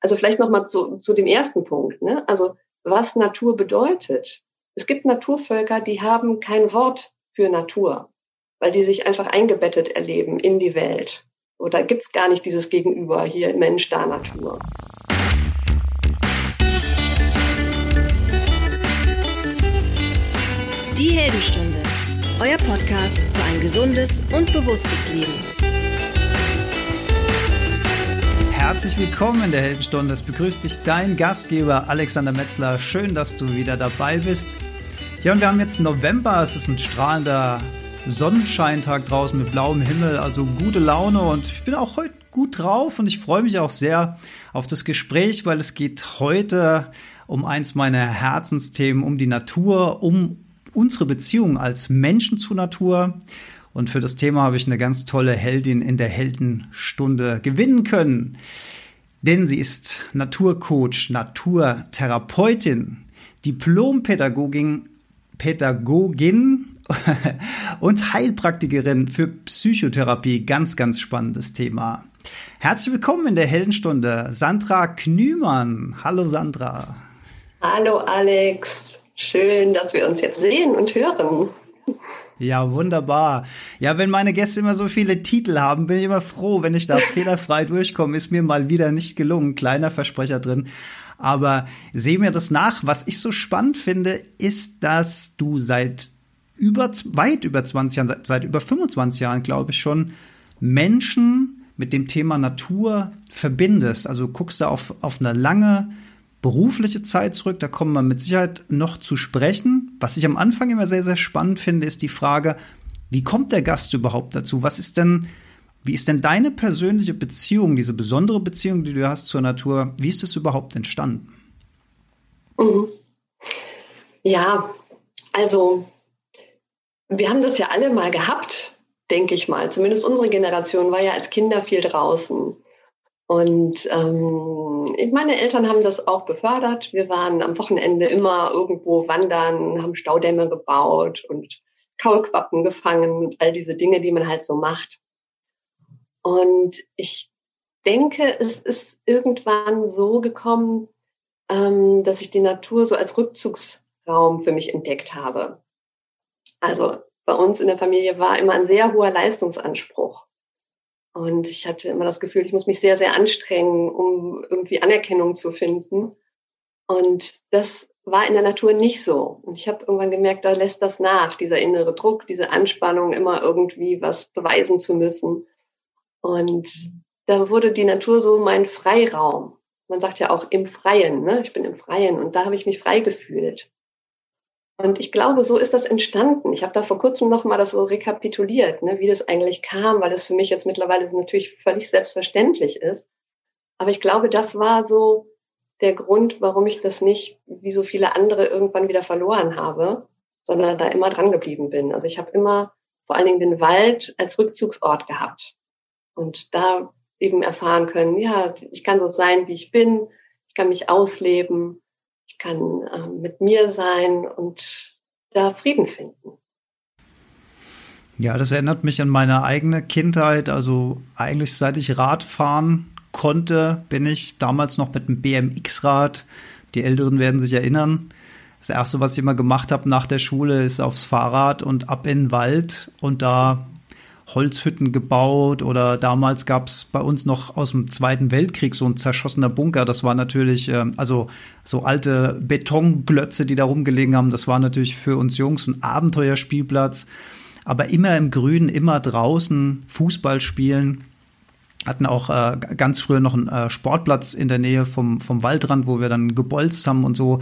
Also vielleicht nochmal zu, zu dem ersten Punkt. Ne? Also was Natur bedeutet. Es gibt Naturvölker, die haben kein Wort für Natur, weil die sich einfach eingebettet erleben in die Welt. Oder gibt es gar nicht dieses Gegenüber hier Mensch, da Natur. Die Heldenstunde, euer Podcast für ein gesundes und bewusstes Leben. Herzlich willkommen in der Heldenstunde. Es begrüßt dich dein Gastgeber Alexander Metzler. Schön, dass du wieder dabei bist. Ja, und wir haben jetzt November. Es ist ein strahlender Sonnenscheintag draußen mit blauem Himmel, also gute Laune und ich bin auch heute gut drauf und ich freue mich auch sehr auf das Gespräch, weil es geht heute um eins meiner Herzensthemen, um die Natur, um unsere Beziehung als Menschen zur Natur. Und für das Thema habe ich eine ganz tolle Heldin in der Heldenstunde gewinnen können. Denn sie ist Naturcoach, Naturtherapeutin, Diplompädagogin, Pädagogin und Heilpraktikerin für Psychotherapie. Ganz, ganz spannendes Thema. Herzlich willkommen in der Heldenstunde, Sandra Knümann. Hallo Sandra. Hallo Alex. Schön, dass wir uns jetzt sehen und hören. Ja, wunderbar. Ja, wenn meine Gäste immer so viele Titel haben, bin ich immer froh, wenn ich da fehlerfrei durchkomme. Ist mir mal wieder nicht gelungen. Kleiner Versprecher drin. Aber sehe mir das nach. Was ich so spannend finde, ist, dass du seit über, weit über 20 Jahren, seit, seit über 25 Jahren, glaube ich schon, Menschen mit dem Thema Natur verbindest. Also guckst du auf, auf eine lange berufliche Zeit zurück. Da kommen wir mit Sicherheit noch zu sprechen. Was ich am Anfang immer sehr, sehr spannend finde, ist die Frage, wie kommt der Gast überhaupt dazu? Was ist denn, wie ist denn deine persönliche Beziehung, diese besondere Beziehung, die du hast zur Natur, wie ist das überhaupt entstanden? Mhm. Ja, also wir haben das ja alle mal gehabt, denke ich mal. Zumindest unsere Generation war ja als Kinder viel draußen. Und ähm, meine Eltern haben das auch befördert. Wir waren am Wochenende immer irgendwo wandern, haben Staudämme gebaut und Kaulquappen gefangen und all diese Dinge, die man halt so macht. Und ich denke, es ist irgendwann so gekommen, ähm, dass ich die Natur so als Rückzugsraum für mich entdeckt habe. Also bei uns in der Familie war immer ein sehr hoher Leistungsanspruch. Und ich hatte immer das Gefühl, ich muss mich sehr, sehr anstrengen, um irgendwie Anerkennung zu finden. Und das war in der Natur nicht so. Und ich habe irgendwann gemerkt, da lässt das nach, dieser innere Druck, diese Anspannung, immer irgendwie was beweisen zu müssen. Und da wurde die Natur so mein Freiraum. Man sagt ja auch im Freien, ne? ich bin im Freien. Und da habe ich mich frei gefühlt. Und ich glaube, so ist das entstanden. Ich habe da vor kurzem noch mal das so rekapituliert, ne, wie das eigentlich kam, weil das für mich jetzt mittlerweile natürlich völlig selbstverständlich ist. Aber ich glaube, das war so der Grund, warum ich das nicht wie so viele andere irgendwann wieder verloren habe, sondern da immer dran geblieben bin. Also ich habe immer vor allen Dingen den Wald als Rückzugsort gehabt und da eben erfahren können, ja, ich kann so sein, wie ich bin, ich kann mich ausleben ich kann äh, mit mir sein und da Frieden finden. Ja, das erinnert mich an meine eigene Kindheit. Also eigentlich seit ich Rad fahren konnte, bin ich damals noch mit einem BMX-Rad. Die Älteren werden sich erinnern. Das erste, was ich immer gemacht habe nach der Schule, ist aufs Fahrrad und ab in den Wald und da Holzhütten gebaut oder damals gab es bei uns noch aus dem Zweiten Weltkrieg so ein zerschossener Bunker. Das war natürlich, äh, also so alte Betonglötze, die da rumgelegen haben. Das war natürlich für uns Jungs ein Abenteuerspielplatz. Aber immer im Grünen, immer draußen Fußball spielen. Hatten auch äh, ganz früher noch einen äh, Sportplatz in der Nähe vom, vom Waldrand, wo wir dann gebolzt haben und so.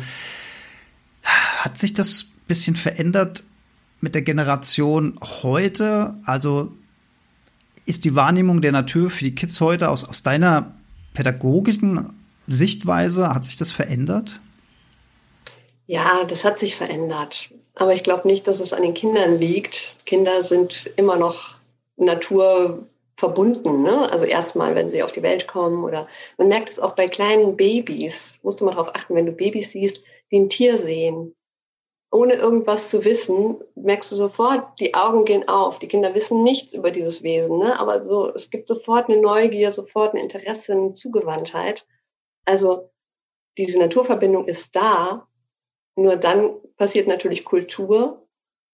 Hat sich das bisschen verändert mit der Generation heute? Also ist die Wahrnehmung der Natur für die Kids heute aus, aus deiner pädagogischen Sichtweise, hat sich das verändert? Ja, das hat sich verändert. Aber ich glaube nicht, dass es an den Kindern liegt. Kinder sind immer noch Natur verbunden. Ne? Also erstmal, wenn sie auf die Welt kommen oder man merkt es auch bei kleinen Babys. Musst du mal darauf achten, wenn du Babys siehst, die ein Tier sehen, ohne irgendwas zu wissen, merkst du sofort, die Augen gehen auf. Die Kinder wissen nichts über dieses Wesen, ne? aber so, es gibt sofort eine Neugier, sofort ein Interesse, eine Zugewandtheit. Also diese Naturverbindung ist da, nur dann passiert natürlich Kultur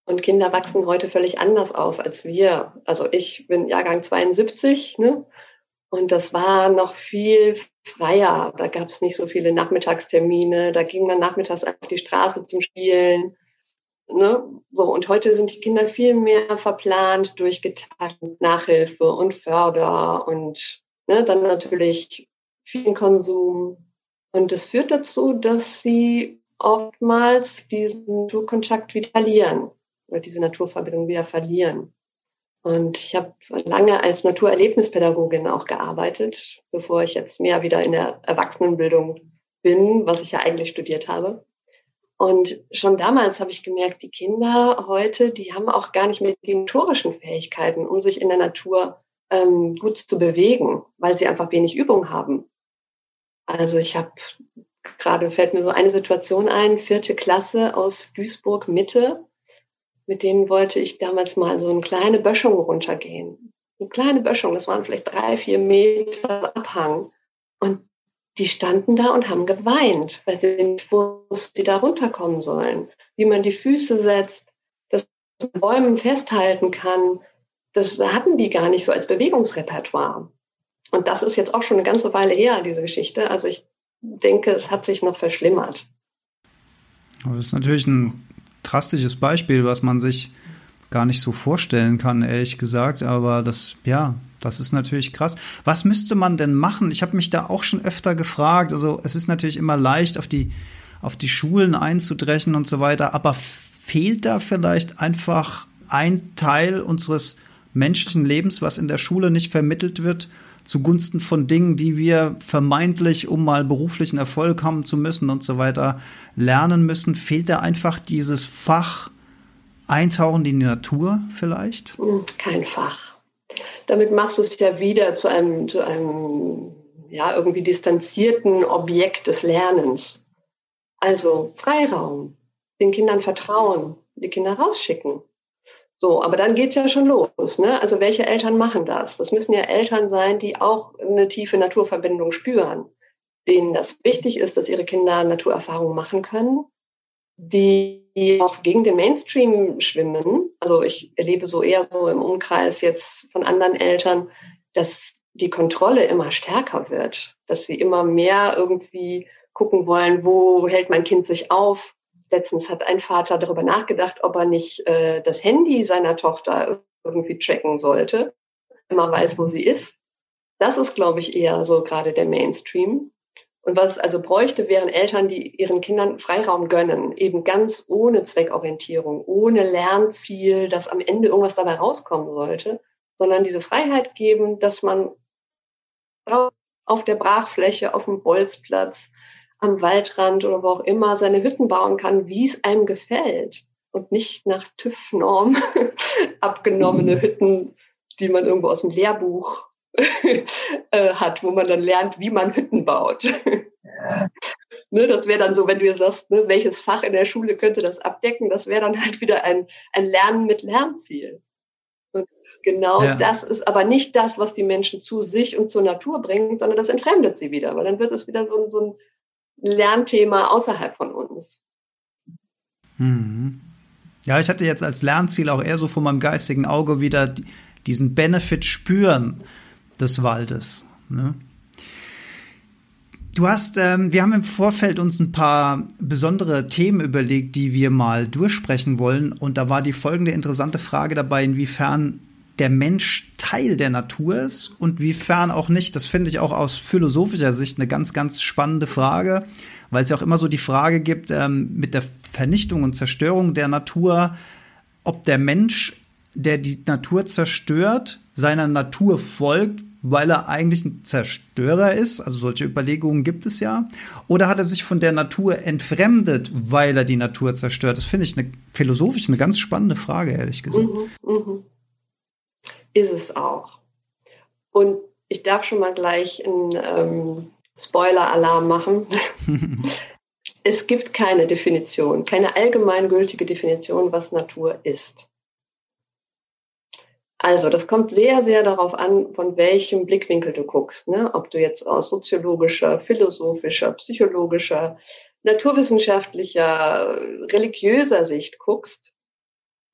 und Kinder wachsen heute völlig anders auf als wir. Also ich bin Jahrgang 72, ne? Und das war noch viel freier. Da gab es nicht so viele Nachmittagstermine. Da ging man nachmittags auf die Straße zum Spielen. Ne? So, und heute sind die Kinder viel mehr verplant, durchgetaktet, Nachhilfe und Förder und ne, dann natürlich viel Konsum. Und das führt dazu, dass sie oftmals diesen Naturkontakt wieder verlieren oder diese Naturverbindung wieder verlieren. Und ich habe lange als Naturerlebnispädagogin auch gearbeitet, bevor ich jetzt mehr wieder in der Erwachsenenbildung bin, was ich ja eigentlich studiert habe. Und schon damals habe ich gemerkt, die Kinder heute, die haben auch gar nicht mehr die motorischen Fähigkeiten, um sich in der Natur ähm, gut zu bewegen, weil sie einfach wenig Übung haben. Also ich habe gerade fällt mir so eine Situation ein, vierte Klasse aus Duisburg Mitte mit denen wollte ich damals mal so eine kleine Böschung runtergehen. Eine kleine Böschung, das waren vielleicht drei, vier Meter Abhang. Und die standen da und haben geweint, weil sie nicht wussten, wie sie da runterkommen sollen, wie man die Füße setzt, dass man Bäumen festhalten kann. Das hatten die gar nicht so als Bewegungsrepertoire. Und das ist jetzt auch schon eine ganze Weile her, diese Geschichte. Also ich denke, es hat sich noch verschlimmert. Aber das ist natürlich ein drastisches Beispiel, was man sich gar nicht so vorstellen kann, ehrlich gesagt. Aber das, ja, das ist natürlich krass. Was müsste man denn machen? Ich habe mich da auch schon öfter gefragt. Also es ist natürlich immer leicht, auf die, auf die Schulen einzudrechen und so weiter. Aber fehlt da vielleicht einfach ein Teil unseres menschlichen Lebens, was in der Schule nicht vermittelt wird? Zugunsten von Dingen, die wir vermeintlich, um mal beruflichen Erfolg haben zu müssen und so weiter, lernen müssen? Fehlt da einfach dieses Fach Eintauchen in die Natur vielleicht? Hm, kein Fach. Damit machst du es ja wieder zu einem, zu einem ja, irgendwie distanzierten Objekt des Lernens. Also Freiraum, den Kindern vertrauen, die Kinder rausschicken. So, aber dann geht's ja schon los. Ne? Also welche Eltern machen das? Das müssen ja Eltern sein, die auch eine tiefe Naturverbindung spüren, denen das wichtig ist, dass ihre Kinder Naturerfahrungen machen können, die auch gegen den Mainstream schwimmen. Also ich erlebe so eher so im Umkreis jetzt von anderen Eltern, dass die Kontrolle immer stärker wird, dass sie immer mehr irgendwie gucken wollen, wo hält mein Kind sich auf, Letztens hat ein Vater darüber nachgedacht, ob er nicht äh, das Handy seiner Tochter irgendwie tracken sollte, man weiß, wo sie ist. Das ist, glaube ich, eher so gerade der Mainstream. Und was es also bräuchte, wären Eltern, die ihren Kindern Freiraum gönnen, eben ganz ohne Zweckorientierung, ohne Lernziel, dass am Ende irgendwas dabei rauskommen sollte, sondern diese Freiheit geben, dass man auf der Brachfläche, auf dem Bolzplatz, am Waldrand oder wo auch immer seine Hütten bauen kann, wie es einem gefällt und nicht nach TÜV-Norm abgenommene Hütten, die man irgendwo aus dem Lehrbuch äh, hat, wo man dann lernt, wie man Hütten baut. ne, das wäre dann so, wenn du jetzt sagst, ne, welches Fach in der Schule könnte das abdecken, das wäre dann halt wieder ein, ein Lernen mit Lernziel. Und genau ja. das ist aber nicht das, was die Menschen zu sich und zur Natur bringt, sondern das entfremdet sie wieder, weil dann wird es wieder so, so ein Lernthema außerhalb von uns. Mhm. Ja, ich hatte jetzt als Lernziel auch eher so vor meinem geistigen Auge wieder diesen Benefit spüren des Waldes. Ne? Du hast, ähm, wir haben im Vorfeld uns ein paar besondere Themen überlegt, die wir mal durchsprechen wollen. Und da war die folgende interessante Frage dabei, inwiefern der Mensch Teil der Natur ist und wiefern auch nicht. Das finde ich auch aus philosophischer Sicht eine ganz, ganz spannende Frage, weil es ja auch immer so die Frage gibt ähm, mit der Vernichtung und Zerstörung der Natur, ob der Mensch, der die Natur zerstört, seiner Natur folgt, weil er eigentlich ein Zerstörer ist, also solche Überlegungen gibt es ja, oder hat er sich von der Natur entfremdet, weil er die Natur zerstört? Das finde ich eine, philosophisch eine ganz spannende Frage, ehrlich gesagt. Mhm, mh ist es auch. Und ich darf schon mal gleich einen ähm, Spoiler-Alarm machen. es gibt keine Definition, keine allgemeingültige Definition, was Natur ist. Also, das kommt sehr, sehr darauf an, von welchem Blickwinkel du guckst. Ne? Ob du jetzt aus soziologischer, philosophischer, psychologischer, naturwissenschaftlicher, religiöser Sicht guckst.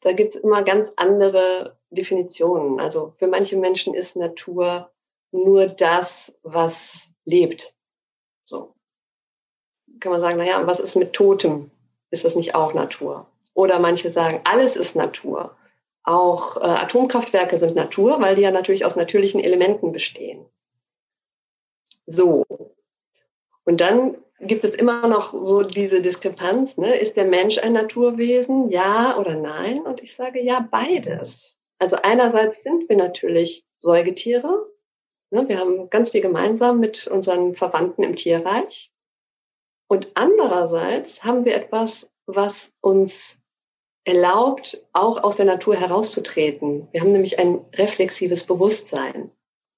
Da gibt's immer ganz andere Definitionen. Also für manche Menschen ist Natur nur das, was lebt. So. Kann man sagen, naja, was ist mit Totem? Ist das nicht auch Natur? Oder manche sagen, alles ist Natur. Auch äh, Atomkraftwerke sind Natur, weil die ja natürlich aus natürlichen Elementen bestehen. So. Und dann gibt es immer noch so diese Diskrepanz, ne? ist der Mensch ein Naturwesen, ja oder nein? Und ich sage ja, beides. Also einerseits sind wir natürlich Säugetiere. Ne? Wir haben ganz viel gemeinsam mit unseren Verwandten im Tierreich. Und andererseits haben wir etwas, was uns erlaubt, auch aus der Natur herauszutreten. Wir haben nämlich ein reflexives Bewusstsein.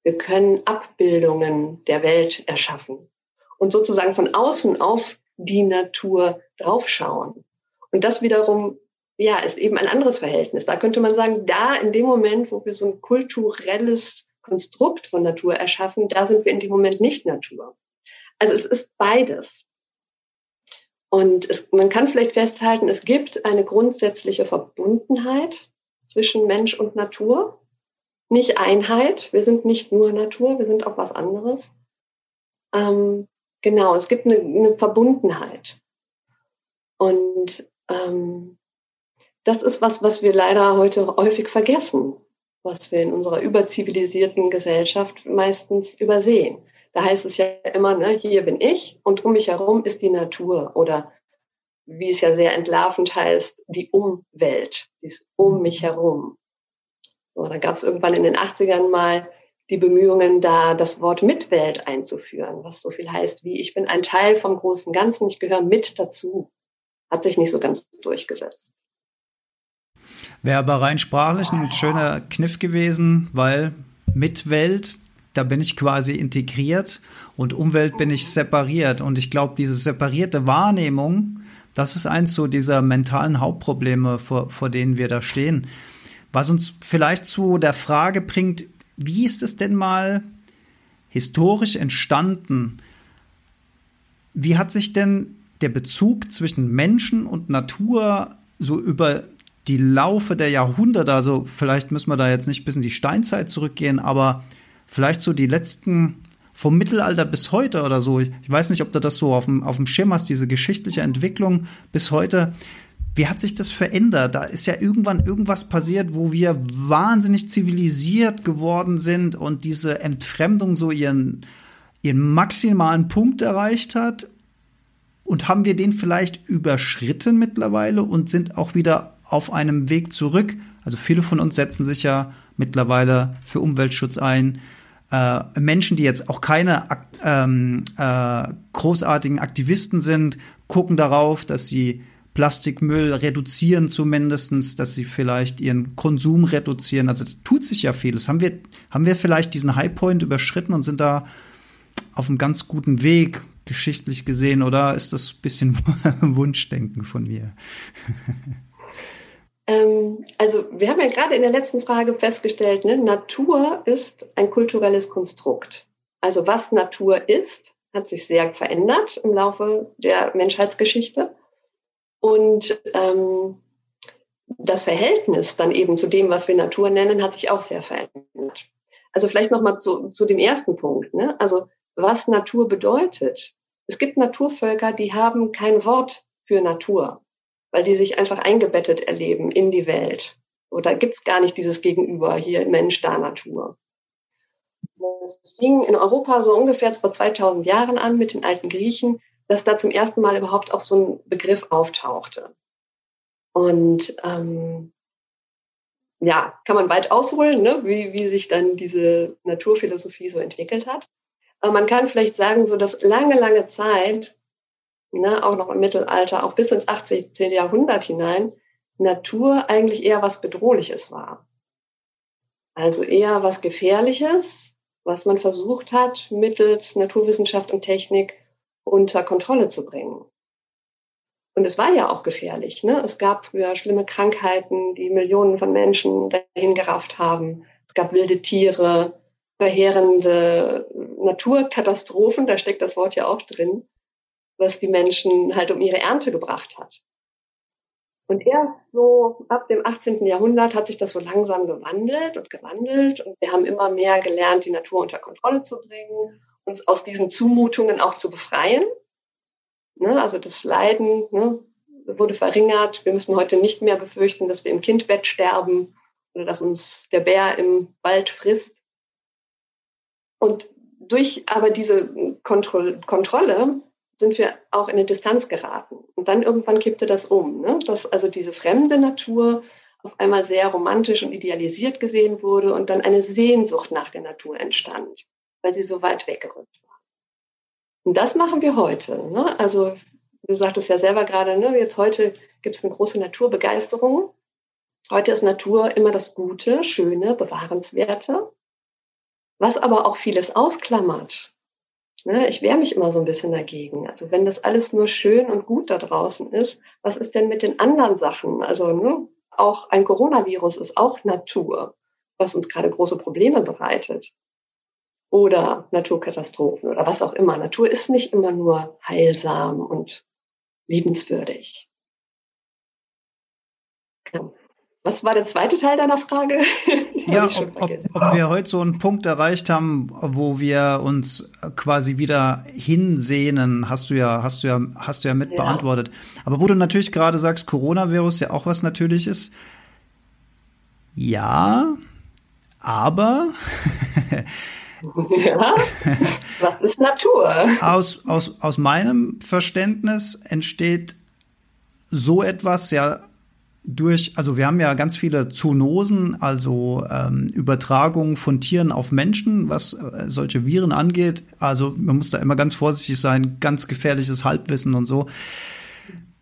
Wir können Abbildungen der Welt erschaffen und sozusagen von außen auf die Natur draufschauen. Und das wiederum, ja, ist eben ein anderes Verhältnis. Da könnte man sagen, da in dem Moment, wo wir so ein kulturelles Konstrukt von Natur erschaffen, da sind wir in dem Moment nicht Natur. Also es ist beides. Und es, man kann vielleicht festhalten, es gibt eine grundsätzliche Verbundenheit zwischen Mensch und Natur. Nicht Einheit. Wir sind nicht nur Natur, wir sind auch was anderes. Ähm, genau, es gibt eine, eine Verbundenheit. Und ähm, das ist was, was wir leider heute häufig vergessen, was wir in unserer überzivilisierten Gesellschaft meistens übersehen. Da heißt es ja immer, ne, hier bin ich und um mich herum ist die Natur oder wie es ja sehr entlarvend heißt, die Umwelt, die ist um mich herum. So, da gab es irgendwann in den 80ern mal die Bemühungen, da das Wort Mitwelt einzuführen, was so viel heißt wie ich bin ein Teil vom großen Ganzen, ich gehöre mit dazu. Hat sich nicht so ganz durchgesetzt. Wäre aber rein sprachlich ein schöner Kniff gewesen, weil Mitwelt, da bin ich quasi integriert und Umwelt bin ich separiert. Und ich glaube, diese separierte Wahrnehmung, das ist eins so dieser mentalen Hauptprobleme, vor, vor denen wir da stehen. Was uns vielleicht zu der Frage bringt, wie ist es denn mal historisch entstanden? Wie hat sich denn der Bezug zwischen Menschen und Natur so über die Laufe der Jahrhunderte, also vielleicht müssen wir da jetzt nicht bis in die Steinzeit zurückgehen, aber vielleicht so die letzten vom Mittelalter bis heute oder so. Ich weiß nicht, ob du das so auf dem, auf dem Schirm hast, diese geschichtliche Entwicklung bis heute. Wie hat sich das verändert? Da ist ja irgendwann irgendwas passiert, wo wir wahnsinnig zivilisiert geworden sind und diese Entfremdung so ihren, ihren maximalen Punkt erreicht hat. Und haben wir den vielleicht überschritten mittlerweile und sind auch wieder auf einem Weg zurück. Also viele von uns setzen sich ja mittlerweile für Umweltschutz ein. Äh, Menschen, die jetzt auch keine ähm, äh, großartigen Aktivisten sind, gucken darauf, dass sie Plastikmüll reduzieren zumindestens, dass sie vielleicht ihren Konsum reduzieren. Also tut sich ja vieles. Haben wir, haben wir vielleicht diesen Highpoint überschritten und sind da auf einem ganz guten Weg, geschichtlich gesehen, oder ist das ein bisschen Wunschdenken von mir? Ähm, also wir haben ja gerade in der letzten Frage festgestellt, ne, Natur ist ein kulturelles Konstrukt. Also was Natur ist, hat sich sehr verändert im Laufe der Menschheitsgeschichte. Und ähm, das Verhältnis dann eben zu dem, was wir Natur nennen, hat sich auch sehr verändert. Also vielleicht nochmal zu, zu dem ersten Punkt. Ne? Also was Natur bedeutet. Es gibt Naturvölker, die haben kein Wort für Natur weil die sich einfach eingebettet erleben in die Welt. Oder gibt's gar nicht dieses Gegenüber hier Mensch, da Natur. Es fing in Europa so ungefähr vor 2000 Jahren an mit den alten Griechen, dass da zum ersten Mal überhaupt auch so ein Begriff auftauchte. Und ähm, ja, kann man weit ausholen, ne? wie, wie sich dann diese Naturphilosophie so entwickelt hat. Aber man kann vielleicht sagen, so dass lange, lange Zeit ne, auch noch im Mittelalter, auch bis ins 18. Jahrhundert hinein, Natur eigentlich eher was Bedrohliches war. Also eher was Gefährliches, was man versucht hat, mittels Naturwissenschaft und Technik unter Kontrolle zu bringen. Und es war ja auch gefährlich. Ne? Es gab früher schlimme Krankheiten, die Millionen von Menschen dahin gerafft haben. Es gab wilde Tiere, verheerende Naturkatastrophen, da steckt das Wort ja auch drin, was die Menschen halt um ihre Ernte gebracht hat. Und erst so ab dem 18. Jahrhundert hat sich das so langsam gewandelt und gewandelt und wir haben immer mehr gelernt, die Natur unter Kontrolle zu bringen, uns aus diesen Zumutungen auch zu befreien. Ne? Also das Leiden ne, wurde verringert. Wir müssen heute nicht mehr befürchten, dass wir im Kindbett sterben oder dass uns der Bär im Wald frisst. Und durch aber diese Kontroll Kontrolle sind wir auch in eine Distanz geraten. Und dann irgendwann kippte das um, ne? dass also diese fremde Natur auf einmal sehr romantisch und idealisiert gesehen wurde und dann eine Sehnsucht nach der Natur entstand, weil sie so weit weggerückt war. Und das machen wir heute. Ne? Also du sagtest ja selber gerade, ne? jetzt heute gibt es eine große Naturbegeisterung. Heute ist Natur immer das Gute, Schöne, Bewahrenswerte, was aber auch vieles ausklammert. Ne, ich wehre mich immer so ein bisschen dagegen. Also wenn das alles nur schön und gut da draußen ist, was ist denn mit den anderen Sachen? Also ne, auch ein Coronavirus ist auch Natur, was uns gerade große Probleme bereitet. Oder Naturkatastrophen oder was auch immer. Natur ist nicht immer nur heilsam und liebenswürdig. Genau. Was war der zweite Teil deiner Frage? ja, ob, ob, ob, wir heute so einen Punkt erreicht haben, wo wir uns quasi wieder hinsehnen, hast du ja, hast du ja, hast du ja mit ja. beantwortet. Aber wo du natürlich gerade sagst, Coronavirus ja auch was Natürliches. Ja, aber. ja, was ist Natur? Aus, aus, aus meinem Verständnis entsteht so etwas ja durch, also wir haben ja ganz viele Zoonosen, also ähm, Übertragungen von Tieren auf Menschen, was äh, solche Viren angeht. Also man muss da immer ganz vorsichtig sein, ganz gefährliches Halbwissen und so.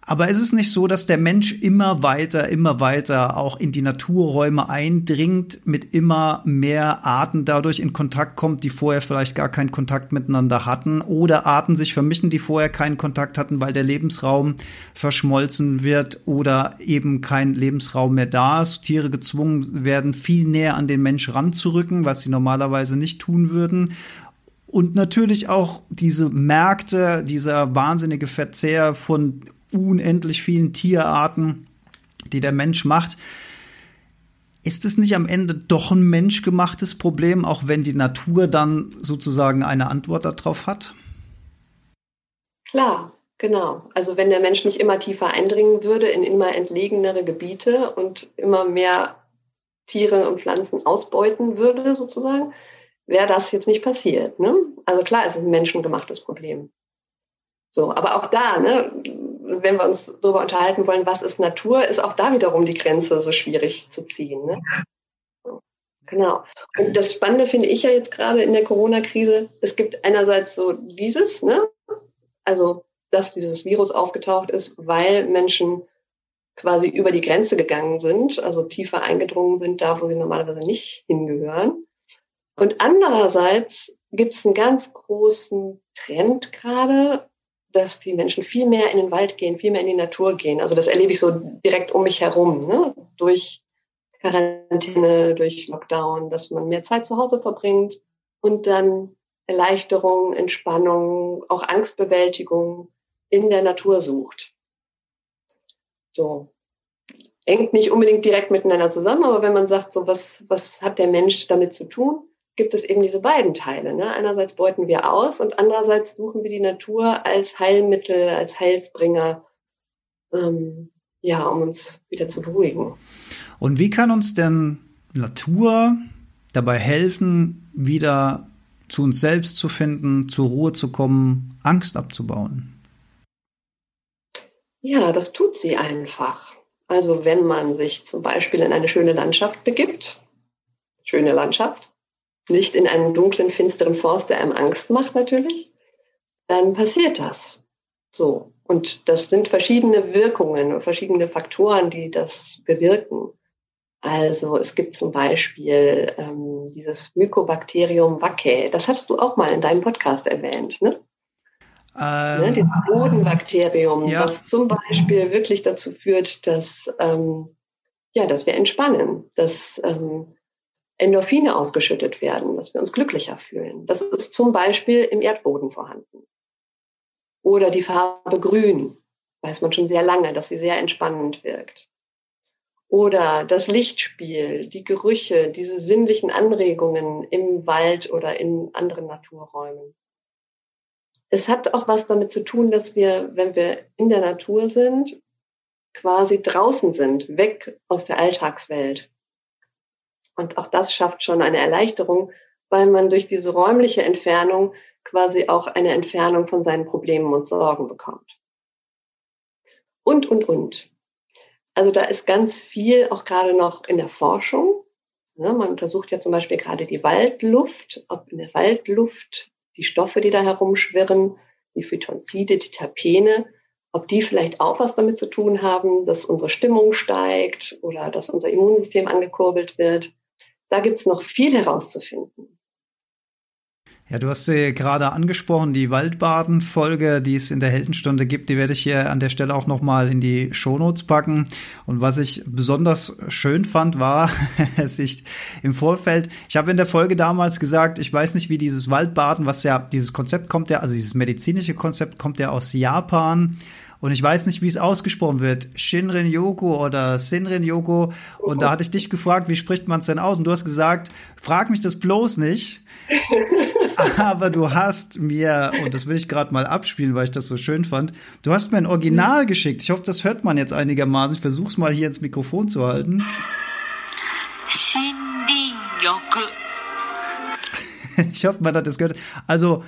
Aber ist es nicht so, dass der Mensch immer weiter, immer weiter auch in die Naturräume eindringt, mit immer mehr Arten dadurch in Kontakt kommt, die vorher vielleicht gar keinen Kontakt miteinander hatten oder Arten sich vermischen, die vorher keinen Kontakt hatten, weil der Lebensraum verschmolzen wird oder eben kein Lebensraum mehr da ist. Tiere gezwungen werden, viel näher an den Mensch ranzurücken, was sie normalerweise nicht tun würden. Und natürlich auch diese Märkte, dieser wahnsinnige Verzehr von unendlich vielen Tierarten, die der Mensch macht. Ist es nicht am Ende doch ein menschgemachtes Problem, auch wenn die Natur dann sozusagen eine Antwort darauf hat? Klar, genau. Also wenn der Mensch nicht immer tiefer eindringen würde in immer entlegenere Gebiete und immer mehr Tiere und Pflanzen ausbeuten würde, sozusagen, wäre das jetzt nicht passiert. Ne? Also klar, es ist ein menschengemachtes Problem. So, aber auch da, ne, wenn wir uns darüber unterhalten wollen, was ist Natur, ist auch da wiederum die Grenze so schwierig zu ziehen. Ne? Genau. Und das Spannende finde ich ja jetzt gerade in der Corona-Krise, es gibt einerseits so dieses, ne? also dass dieses Virus aufgetaucht ist, weil Menschen quasi über die Grenze gegangen sind, also tiefer eingedrungen sind, da wo sie normalerweise nicht hingehören. Und andererseits gibt es einen ganz großen Trend gerade, dass die Menschen viel mehr in den Wald gehen, viel mehr in die Natur gehen. Also das erlebe ich so direkt um mich herum, ne? durch Quarantäne, durch Lockdown, dass man mehr Zeit zu Hause verbringt und dann Erleichterung, Entspannung, auch Angstbewältigung in der Natur sucht. So. Hängt nicht unbedingt direkt miteinander zusammen, aber wenn man sagt, so was, was hat der Mensch damit zu tun, gibt es eben diese beiden Teile. Ne? Einerseits beuten wir aus und andererseits suchen wir die Natur als Heilmittel, als Heilsbringer, ähm, ja, um uns wieder zu beruhigen. Und wie kann uns denn Natur dabei helfen, wieder zu uns selbst zu finden, zur Ruhe zu kommen, Angst abzubauen? Ja, das tut sie einfach. Also wenn man sich zum Beispiel in eine schöne Landschaft begibt, schöne Landschaft, nicht in einen dunklen, finsteren Forst, der einem Angst macht natürlich, dann passiert das. So. Und das sind verschiedene Wirkungen, verschiedene Faktoren, die das bewirken. Also es gibt zum Beispiel ähm, dieses Mycobacterium vaccae. Das hast du auch mal in deinem Podcast erwähnt, ne? Ähm, ne, dieses Bodenbakterium, ja. was zum Beispiel wirklich dazu führt, dass, ähm, ja, dass wir entspannen, dass ähm, Endorphine ausgeschüttet werden, dass wir uns glücklicher fühlen. Das ist zum Beispiel im Erdboden vorhanden. Oder die Farbe Grün, weiß man schon sehr lange, dass sie sehr entspannend wirkt. Oder das Lichtspiel, die Gerüche, diese sinnlichen Anregungen im Wald oder in anderen Naturräumen. Es hat auch was damit zu tun, dass wir, wenn wir in der Natur sind, quasi draußen sind, weg aus der Alltagswelt. Und auch das schafft schon eine Erleichterung, weil man durch diese räumliche Entfernung quasi auch eine Entfernung von seinen Problemen und Sorgen bekommt. Und, und, und. Also da ist ganz viel auch gerade noch in der Forschung. Ja, man untersucht ja zum Beispiel gerade die Waldluft, ob in der Waldluft die Stoffe, die da herumschwirren, die Phytonzide, die Terpene, ob die vielleicht auch was damit zu tun haben, dass unsere Stimmung steigt oder dass unser Immunsystem angekurbelt wird. Da gibt es noch viel herauszufinden. Ja, du hast sie gerade angesprochen, die Waldbaden-Folge, die es in der Heldenstunde gibt, die werde ich hier an der Stelle auch nochmal in die Shownotes packen. Und was ich besonders schön fand, war, dass ich im Vorfeld, ich habe in der Folge damals gesagt, ich weiß nicht, wie dieses Waldbaden, was ja, dieses Konzept kommt ja, also dieses medizinische Konzept kommt ja aus Japan. Und ich weiß nicht, wie es ausgesprochen wird. Shinrin Yoko oder Sinrin Yoko. Und da hatte ich dich gefragt, wie spricht man es denn aus? Und du hast gesagt, frag mich das bloß nicht. aber du hast mir, und das will ich gerade mal abspielen, weil ich das so schön fand, du hast mir ein Original geschickt. Ich hoffe, das hört man jetzt einigermaßen. Ich versuche es mal hier ins Mikrofon zu halten. Ich hoffe, man hat das gehört. Also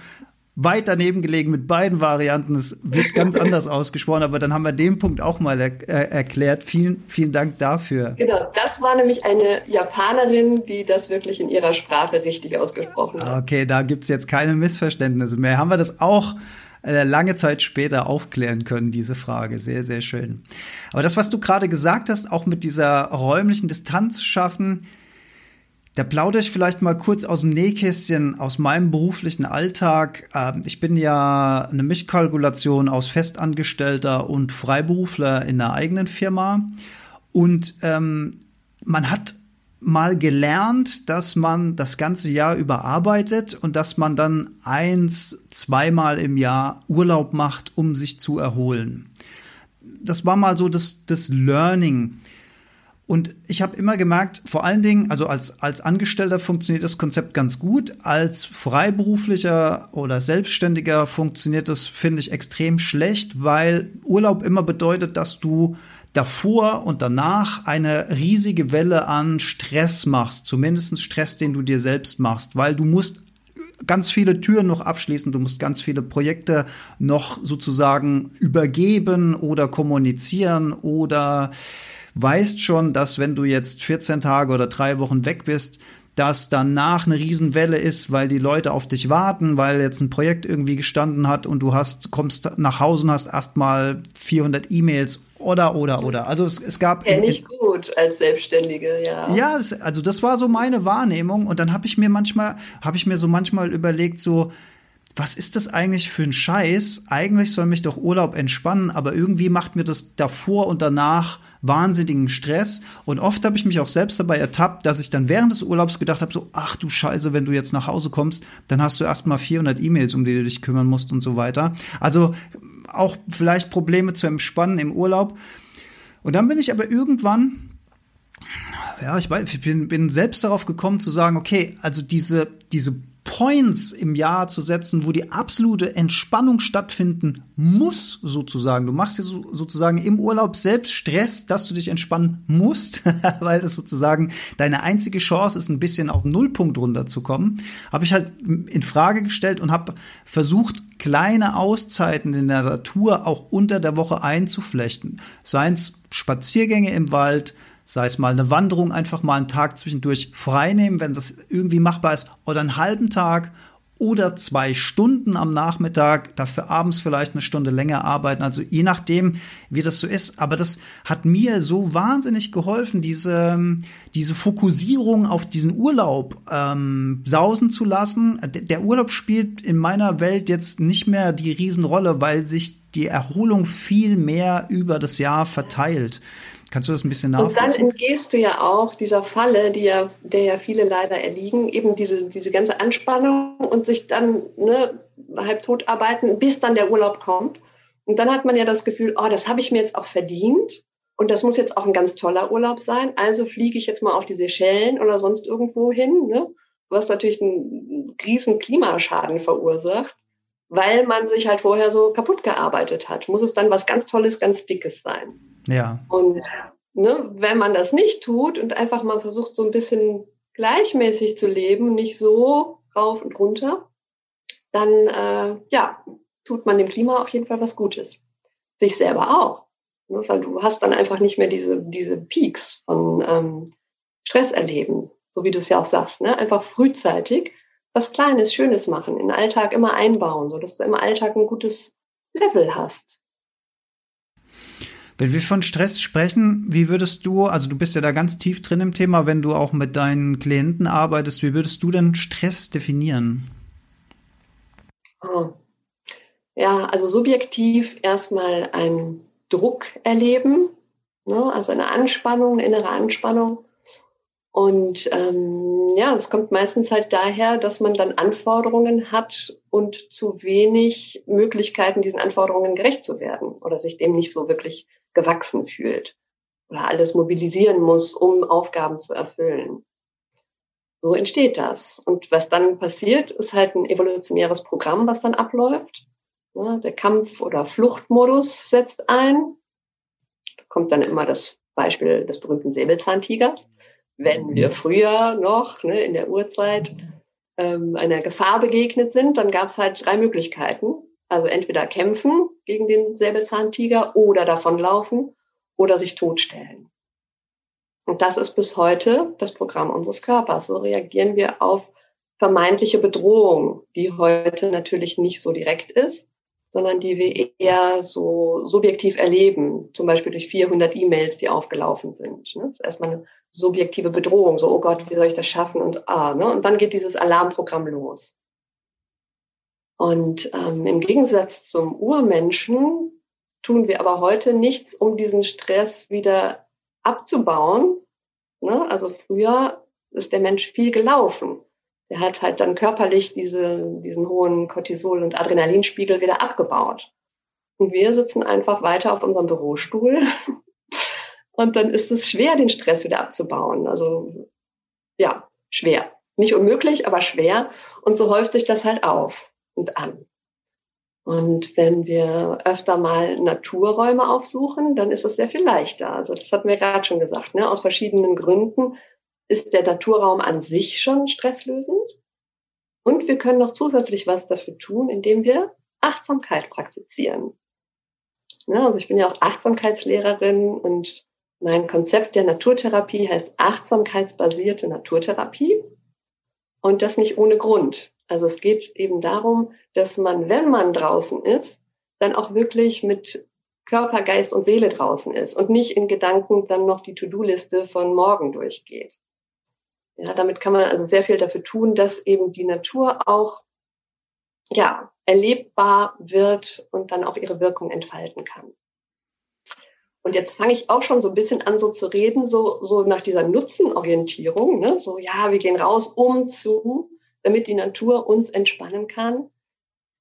weit daneben gelegen mit beiden Varianten. Es wird ganz anders ausgesprochen, aber dann haben wir den Punkt auch mal er äh, erklärt. Vielen, vielen Dank dafür. Genau, das war nämlich eine Japanerin, die das wirklich in ihrer Sprache richtig ausgesprochen hat. Okay, da gibt es jetzt keine Missverständnisse mehr. Haben wir das auch äh, lange Zeit später aufklären können, diese Frage. Sehr, sehr schön. Aber das, was du gerade gesagt hast, auch mit dieser räumlichen Distanz schaffen, da plaudere ich vielleicht mal kurz aus dem Nähkästchen, aus meinem beruflichen Alltag. Ähm, ich bin ja eine Mischkalkulation aus Festangestellter und Freiberufler in einer eigenen Firma. Und ähm, man hat mal gelernt, dass man das ganze Jahr überarbeitet und dass man dann eins, zweimal im Jahr Urlaub macht, um sich zu erholen. Das war mal so das, das Learning. Und ich habe immer gemerkt, vor allen Dingen, also als, als Angestellter funktioniert das Konzept ganz gut. Als Freiberuflicher oder Selbstständiger funktioniert das, finde ich, extrem schlecht, weil Urlaub immer bedeutet, dass du davor und danach eine riesige Welle an Stress machst. Zumindest Stress, den du dir selbst machst, weil du musst ganz viele Türen noch abschließen, du musst ganz viele Projekte noch sozusagen übergeben oder kommunizieren oder weißt schon, dass wenn du jetzt 14 Tage oder drei Wochen weg bist, dass danach eine Riesenwelle ist, weil die Leute auf dich warten, weil jetzt ein Projekt irgendwie gestanden hat und du hast, kommst nach Hause und hast erstmal 400 E-Mails oder, oder, oder. Also es, es gab. Ja, nicht gut als Selbstständige, ja. Ja, das, also das war so meine Wahrnehmung und dann habe ich mir manchmal, habe ich mir so manchmal überlegt, so, was ist das eigentlich für ein Scheiß? Eigentlich soll mich doch Urlaub entspannen, aber irgendwie macht mir das davor und danach wahnsinnigen Stress. Und oft habe ich mich auch selbst dabei ertappt, dass ich dann während des Urlaubs gedacht habe, so, ach du Scheiße, wenn du jetzt nach Hause kommst, dann hast du erstmal 400 E-Mails, um die du dich kümmern musst und so weiter. Also auch vielleicht Probleme zu entspannen im Urlaub. Und dann bin ich aber irgendwann ja, ich, weiß, ich bin, bin selbst darauf gekommen zu sagen, okay, also diese, diese Points im Jahr zu setzen, wo die absolute Entspannung stattfinden muss, sozusagen. Du machst dir so, sozusagen im Urlaub selbst Stress, dass du dich entspannen musst, weil das sozusagen deine einzige Chance ist, ein bisschen auf Nullpunkt runterzukommen. Habe ich halt in Frage gestellt und habe versucht, kleine Auszeiten in der Natur auch unter der Woche einzuflechten. Seien es Spaziergänge im Wald, sei es mal eine Wanderung, einfach mal einen Tag zwischendurch freinehmen, wenn das irgendwie machbar ist, oder einen halben Tag oder zwei Stunden am Nachmittag, dafür abends vielleicht eine Stunde länger arbeiten. Also je nachdem, wie das so ist. Aber das hat mir so wahnsinnig geholfen, diese, diese Fokussierung auf diesen Urlaub ähm, sausen zu lassen. Der Urlaub spielt in meiner Welt jetzt nicht mehr die Riesenrolle, weil sich die Erholung viel mehr über das Jahr verteilt. Kannst du das ein bisschen nachvollziehen? Und dann entgehst du ja auch dieser Falle, die ja, der ja viele leider erliegen, eben diese, diese ganze Anspannung und sich dann ne, halb tot arbeiten, bis dann der Urlaub kommt. Und dann hat man ja das Gefühl, oh, das habe ich mir jetzt auch verdient. Und das muss jetzt auch ein ganz toller Urlaub sein. Also fliege ich jetzt mal auf die Seychellen oder sonst irgendwo hin, ne? was natürlich einen riesen Klimaschaden verursacht, weil man sich halt vorher so kaputt gearbeitet hat. Muss es dann was ganz Tolles, ganz Dickes sein. Ja. Und ne, wenn man das nicht tut und einfach mal versucht, so ein bisschen gleichmäßig zu leben, nicht so rauf und runter, dann äh, ja, tut man dem Klima auf jeden Fall was Gutes. Sich selber auch. Ne, weil du hast dann einfach nicht mehr diese, diese Peaks von ähm, Stress erleben, so wie du es ja auch sagst. Ne? Einfach frühzeitig was Kleines, Schönes machen, in den Alltag immer einbauen, sodass du im Alltag ein gutes Level hast. Wenn wir von Stress sprechen, wie würdest du, also du bist ja da ganz tief drin im Thema, wenn du auch mit deinen Klienten arbeitest, wie würdest du denn Stress definieren? Oh. Ja, also subjektiv erstmal ein Druck erleben, ne? also eine Anspannung, eine innere Anspannung. Und ähm, ja, es kommt meistens halt daher, dass man dann Anforderungen hat und zu wenig Möglichkeiten, diesen Anforderungen gerecht zu werden oder sich dem nicht so wirklich gewachsen fühlt oder alles mobilisieren muss, um Aufgaben zu erfüllen. So entsteht das. Und was dann passiert, ist halt ein evolutionäres Programm, was dann abläuft. Ja, der Kampf- oder Fluchtmodus setzt ein. Da kommt dann immer das Beispiel des berühmten Säbelzahntigers. Wenn wir früher noch ne, in der Urzeit ähm, einer Gefahr begegnet sind, dann gab es halt drei Möglichkeiten. Also entweder kämpfen gegen den Säbelzahntiger oder davonlaufen oder sich totstellen. Und das ist bis heute das Programm unseres Körpers. So reagieren wir auf vermeintliche Bedrohung, die heute natürlich nicht so direkt ist, sondern die wir eher so subjektiv erleben, zum Beispiel durch 400 E-Mails, die aufgelaufen sind. Das ist erstmal eine subjektive Bedrohung, so, oh Gott, wie soll ich das schaffen und ah, ne? Und dann geht dieses Alarmprogramm los. Und ähm, im Gegensatz zum Urmenschen tun wir aber heute nichts, um diesen Stress wieder abzubauen. Ne? Also früher ist der Mensch viel gelaufen. Der hat halt dann körperlich diese, diesen hohen Cortisol- und Adrenalinspiegel wieder abgebaut. Und wir sitzen einfach weiter auf unserem Bürostuhl. Und dann ist es schwer, den Stress wieder abzubauen. Also ja, schwer. Nicht unmöglich, aber schwer. Und so häuft sich das halt auf und an. Und wenn wir öfter mal Naturräume aufsuchen, dann ist es sehr viel leichter. Also das hatten wir gerade schon gesagt. Ne? Aus verschiedenen Gründen ist der Naturraum an sich schon stresslösend. Und wir können noch zusätzlich was dafür tun, indem wir Achtsamkeit praktizieren. Ja, also ich bin ja auch Achtsamkeitslehrerin und mein Konzept der Naturtherapie heißt achtsamkeitsbasierte Naturtherapie. Und das nicht ohne Grund. Also es geht eben darum, dass man, wenn man draußen ist, dann auch wirklich mit Körper, Geist und Seele draußen ist und nicht in Gedanken dann noch die To-Do-Liste von morgen durchgeht. Ja, damit kann man also sehr viel dafür tun, dass eben die Natur auch, ja, erlebbar wird und dann auch ihre Wirkung entfalten kann. Und jetzt fange ich auch schon so ein bisschen an, so zu reden, so, so nach dieser Nutzenorientierung, ne? so, ja, wir gehen raus, um zu, damit die Natur uns entspannen kann.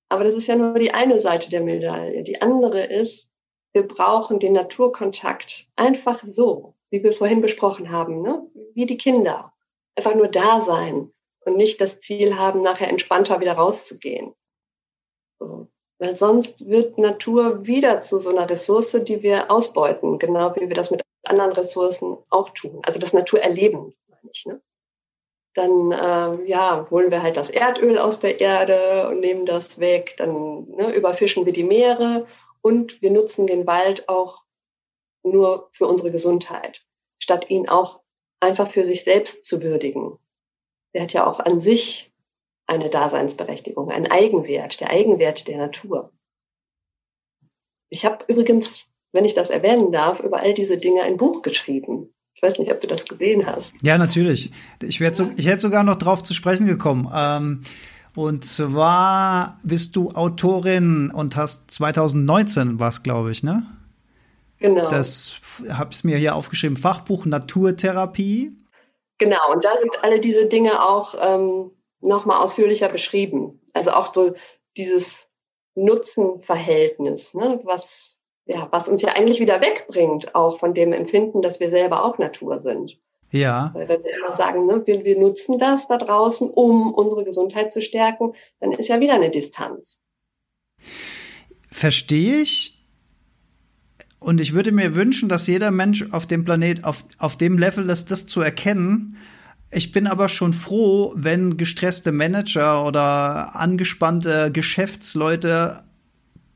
Aber das ist ja nur die eine Seite der Medaille. Die andere ist, wir brauchen den Naturkontakt einfach so, wie wir vorhin besprochen haben, ne? wie die Kinder. Einfach nur da sein und nicht das Ziel haben, nachher entspannter wieder rauszugehen. So. Weil sonst wird Natur wieder zu so einer Ressource, die wir ausbeuten, genau wie wir das mit anderen Ressourcen auch tun. Also das Naturerleben, meine ich. Ne? dann äh, ja, holen wir halt das Erdöl aus der Erde und nehmen das weg, dann ne, überfischen wir die Meere und wir nutzen den Wald auch nur für unsere Gesundheit, statt ihn auch einfach für sich selbst zu würdigen. Der hat ja auch an sich eine Daseinsberechtigung, ein Eigenwert, der Eigenwert der Natur. Ich habe übrigens, wenn ich das erwähnen darf, über all diese Dinge ein Buch geschrieben. Ich weiß nicht, ob du das gesehen hast. Ja, natürlich. Ich, werd so, ich hätte sogar noch drauf zu sprechen gekommen. Ähm, und zwar bist du Autorin und hast 2019 was, glaube ich, ne? Genau. Das habe ich mir hier aufgeschrieben, Fachbuch Naturtherapie. Genau, und da sind alle diese Dinge auch ähm, nochmal ausführlicher beschrieben. Also auch so dieses Nutzenverhältnis, ne, was ja, was uns ja eigentlich wieder wegbringt, auch von dem Empfinden, dass wir selber auch Natur sind. Ja. Weil wenn wir immer sagen, ne, wir, wir nutzen das da draußen, um unsere Gesundheit zu stärken, dann ist ja wieder eine Distanz. Verstehe ich. Und ich würde mir wünschen, dass jeder Mensch auf dem Planet, auf, auf dem Level ist, das zu erkennen. Ich bin aber schon froh, wenn gestresste Manager oder angespannte Geschäftsleute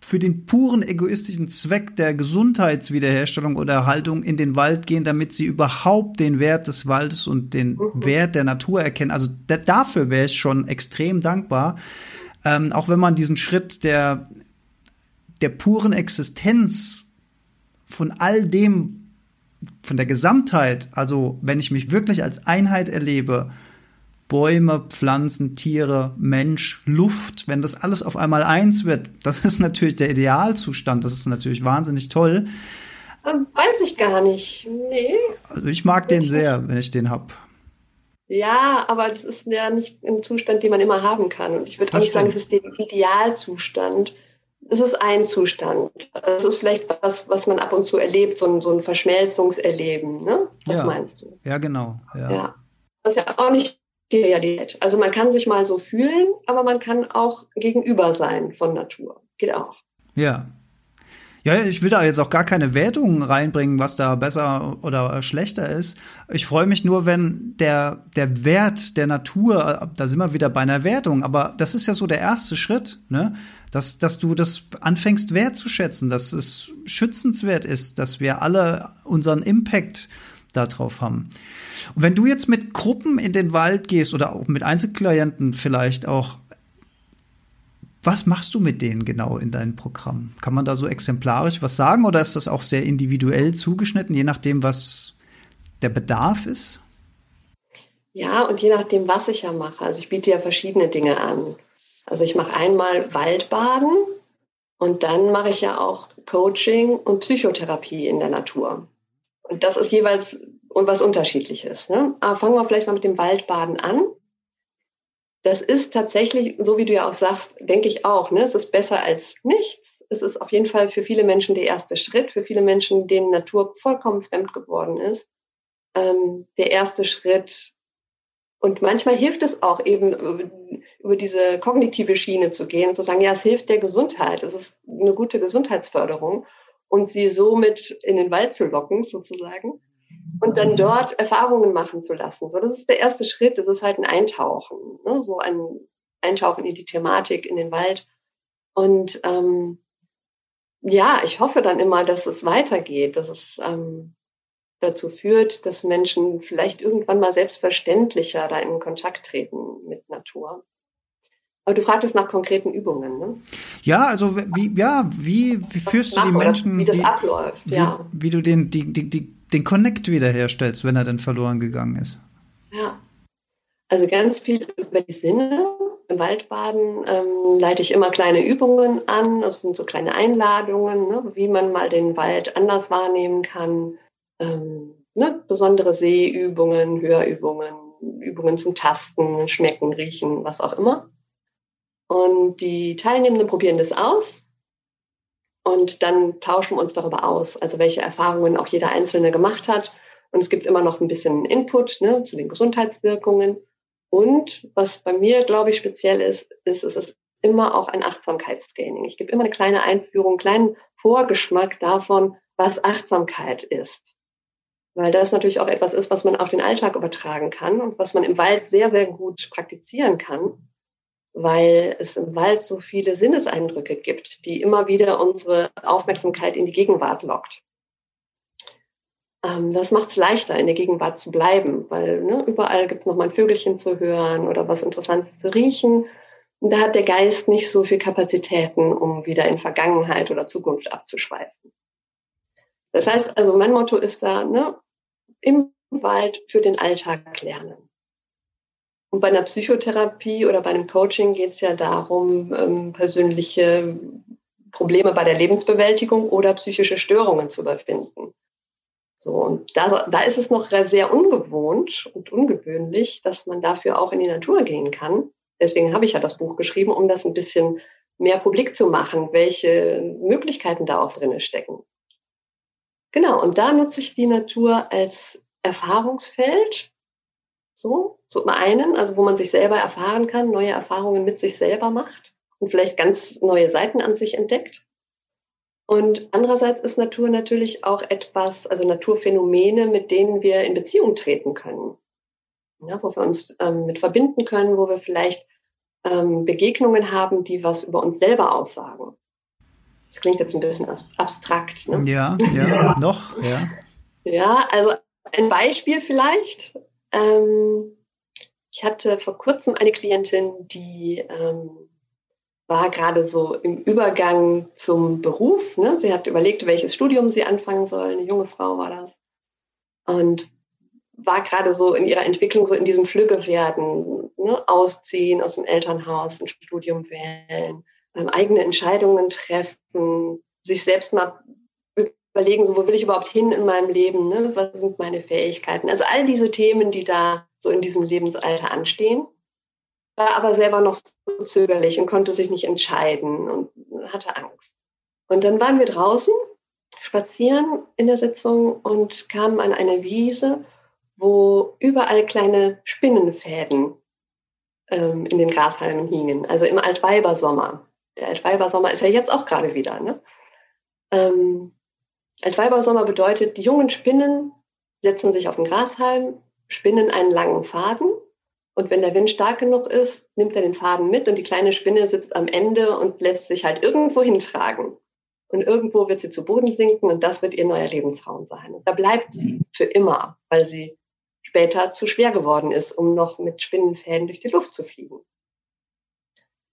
für den puren egoistischen Zweck der Gesundheitswiederherstellung oder Erhaltung in den Wald gehen, damit sie überhaupt den Wert des Waldes und den. Wert der Natur erkennen. Also dafür wäre ich schon extrem dankbar. Ähm, auch wenn man diesen Schritt der, der puren Existenz von all dem, von der Gesamtheit, also wenn ich mich wirklich als Einheit erlebe, Bäume, Pflanzen, Tiere, Mensch, Luft, wenn das alles auf einmal eins wird, das ist natürlich der Idealzustand, das ist natürlich wahnsinnig toll. Ähm, weiß ich gar nicht. Nee. Also ich mag den sehr, wenn ich den hab. Ja, aber das ist ja nicht ein Zustand, den man immer haben kann. Und ich würde auch nicht sagen, es ist der Idealzustand. Es ist ein Zustand. Es ist vielleicht was, was man ab und zu erlebt, so ein, so ein Verschmelzungserleben. Ne? Was ja. meinst du? Ja, genau. Ja. ja. Das ist ja auch nicht die Realität. Also man kann sich mal so fühlen, aber man kann auch gegenüber sein von Natur. Geht auch. Ja. Ja, ich will da jetzt auch gar keine Wertungen reinbringen, was da besser oder schlechter ist. Ich freue mich nur, wenn der, der Wert der Natur, da sind wir wieder bei einer Wertung, aber das ist ja so der erste Schritt, ne? Dass, dass du das anfängst wertzuschätzen, dass es schützenswert ist, dass wir alle unseren Impact darauf haben. Und wenn du jetzt mit Gruppen in den Wald gehst oder auch mit Einzelklienten vielleicht auch, was machst du mit denen genau in deinem Programm? Kann man da so exemplarisch was sagen oder ist das auch sehr individuell zugeschnitten, je nachdem, was der Bedarf ist? Ja, und je nachdem, was ich ja mache. Also ich biete ja verschiedene Dinge an. Also ich mache einmal Waldbaden und dann mache ich ja auch Coaching und Psychotherapie in der Natur. Und das ist jeweils was unterschiedliches. Ne? Aber fangen wir vielleicht mal mit dem Waldbaden an. Das ist tatsächlich, so wie du ja auch sagst, denke ich auch, ne? es ist besser als nichts. Es ist auf jeden Fall für viele Menschen der erste Schritt, für viele Menschen, denen Natur vollkommen fremd geworden ist, ähm, der erste Schritt. Und manchmal hilft es auch eben über, über diese kognitive Schiene zu gehen und zu sagen, ja, es hilft der Gesundheit, es ist eine gute Gesundheitsförderung und sie somit in den Wald zu locken, sozusagen und dann dort Erfahrungen machen zu lassen. So, das ist der erste Schritt. Das ist halt ein Eintauchen, ne? so ein Eintauchen in die Thematik, in den Wald. Und ähm, ja, ich hoffe dann immer, dass es weitergeht, dass es ähm, dazu führt, dass Menschen vielleicht irgendwann mal selbstverständlicher da in Kontakt treten mit Natur. Aber du fragtest nach konkreten Übungen, ne? Ja, also wie, ja, wie, wie führst du die Menschen? Wie das abläuft, wie, ja. Wie du den, die, die, die den Connect wiederherstellst, wenn er dann verloren gegangen ist. Ja, also ganz viel über die Sinne. Im Waldbaden ähm, leite ich immer kleine Übungen an. Das sind so kleine Einladungen, ne, wie man mal den Wald anders wahrnehmen kann. Ähm, ne, besondere Sehübungen, Hörübungen, Übungen zum Tasten, Schmecken, Riechen, was auch immer. Und die Teilnehmenden probieren das aus und dann tauschen wir uns darüber aus, also welche Erfahrungen auch jeder Einzelne gemacht hat. Und es gibt immer noch ein bisschen Input ne, zu den Gesundheitswirkungen. Und was bei mir, glaube ich, speziell ist, ist, es ist immer auch ein Achtsamkeitstraining. Ich gebe immer eine kleine Einführung, einen kleinen Vorgeschmack davon, was Achtsamkeit ist. Weil das natürlich auch etwas ist, was man auf den Alltag übertragen kann und was man im Wald sehr, sehr gut praktizieren kann weil es im Wald so viele Sinneseindrücke gibt, die immer wieder unsere Aufmerksamkeit in die Gegenwart lockt. ähm, das macht es leichter, in der Gegenwart zu bleiben, weil ne, überall gibt es nochmal ein Vögelchen zu hören oder was Interessantes zu riechen. Und da hat der Geist nicht so viel Kapazitäten, um wieder in Vergangenheit oder Zukunft abzuschweifen. Das heißt, also mein Motto ist da, ne, im Wald für den Alltag lernen. Und bei einer Psychotherapie oder bei einem Coaching geht es ja darum, ähm, persönliche Probleme bei der Lebensbewältigung oder psychische Störungen zu überwinden. So, und da, da ist es noch sehr ungewohnt und ungewöhnlich, dass man dafür auch in die Natur gehen kann. Deswegen habe ich ja das Buch geschrieben, um das ein bisschen mehr publik zu machen, welche Möglichkeiten da auch drin stecken. Genau, und da nutze ich die Natur als Erfahrungsfeld. So, zum einen, also wo man sich selber erfahren kann, neue Erfahrungen mit sich selber macht und vielleicht ganz neue Seiten an sich entdeckt. Und andererseits ist Natur natürlich auch etwas, also Naturphänomene, mit denen wir in Beziehung treten können. Ja, wo wir uns ähm, mit verbinden können, wo wir vielleicht ähm, Begegnungen haben, die was über uns selber aussagen. Das klingt jetzt ein bisschen abstrakt. Ne? Ja, ja, noch, ja. Ja, also ein Beispiel vielleicht. Ähm, ich hatte vor kurzem eine Klientin, die ähm, war gerade so im Übergang zum Beruf. Ne? Sie hat überlegt, welches Studium sie anfangen soll. Eine junge Frau war das. Und war gerade so in ihrer Entwicklung so in diesem Flüggewerden, ne? ausziehen aus dem Elternhaus, ein Studium wählen, ähm, eigene Entscheidungen treffen, sich selbst mal überlegen, so wo will ich überhaupt hin in meinem Leben, ne? was sind meine Fähigkeiten. Also all diese Themen, die da so in diesem Lebensalter anstehen war aber selber noch so zögerlich und konnte sich nicht entscheiden und hatte Angst. Und dann waren wir draußen spazieren in der Sitzung und kamen an eine Wiese, wo überall kleine Spinnenfäden ähm, in den Grashalmen hingen, also im Altweibersommer. Der Altweibersommer ist ja jetzt auch gerade wieder. Ne? Ähm, Altweibersommer bedeutet, die jungen Spinnen setzen sich auf den Grashalm, spinnen einen langen Faden und wenn der Wind stark genug ist, nimmt er den Faden mit und die kleine Spinne sitzt am Ende und lässt sich halt irgendwo hintragen. Und irgendwo wird sie zu Boden sinken und das wird ihr neuer Lebensraum sein. Und da bleibt sie für immer, weil sie später zu schwer geworden ist, um noch mit Spinnenfäden durch die Luft zu fliegen.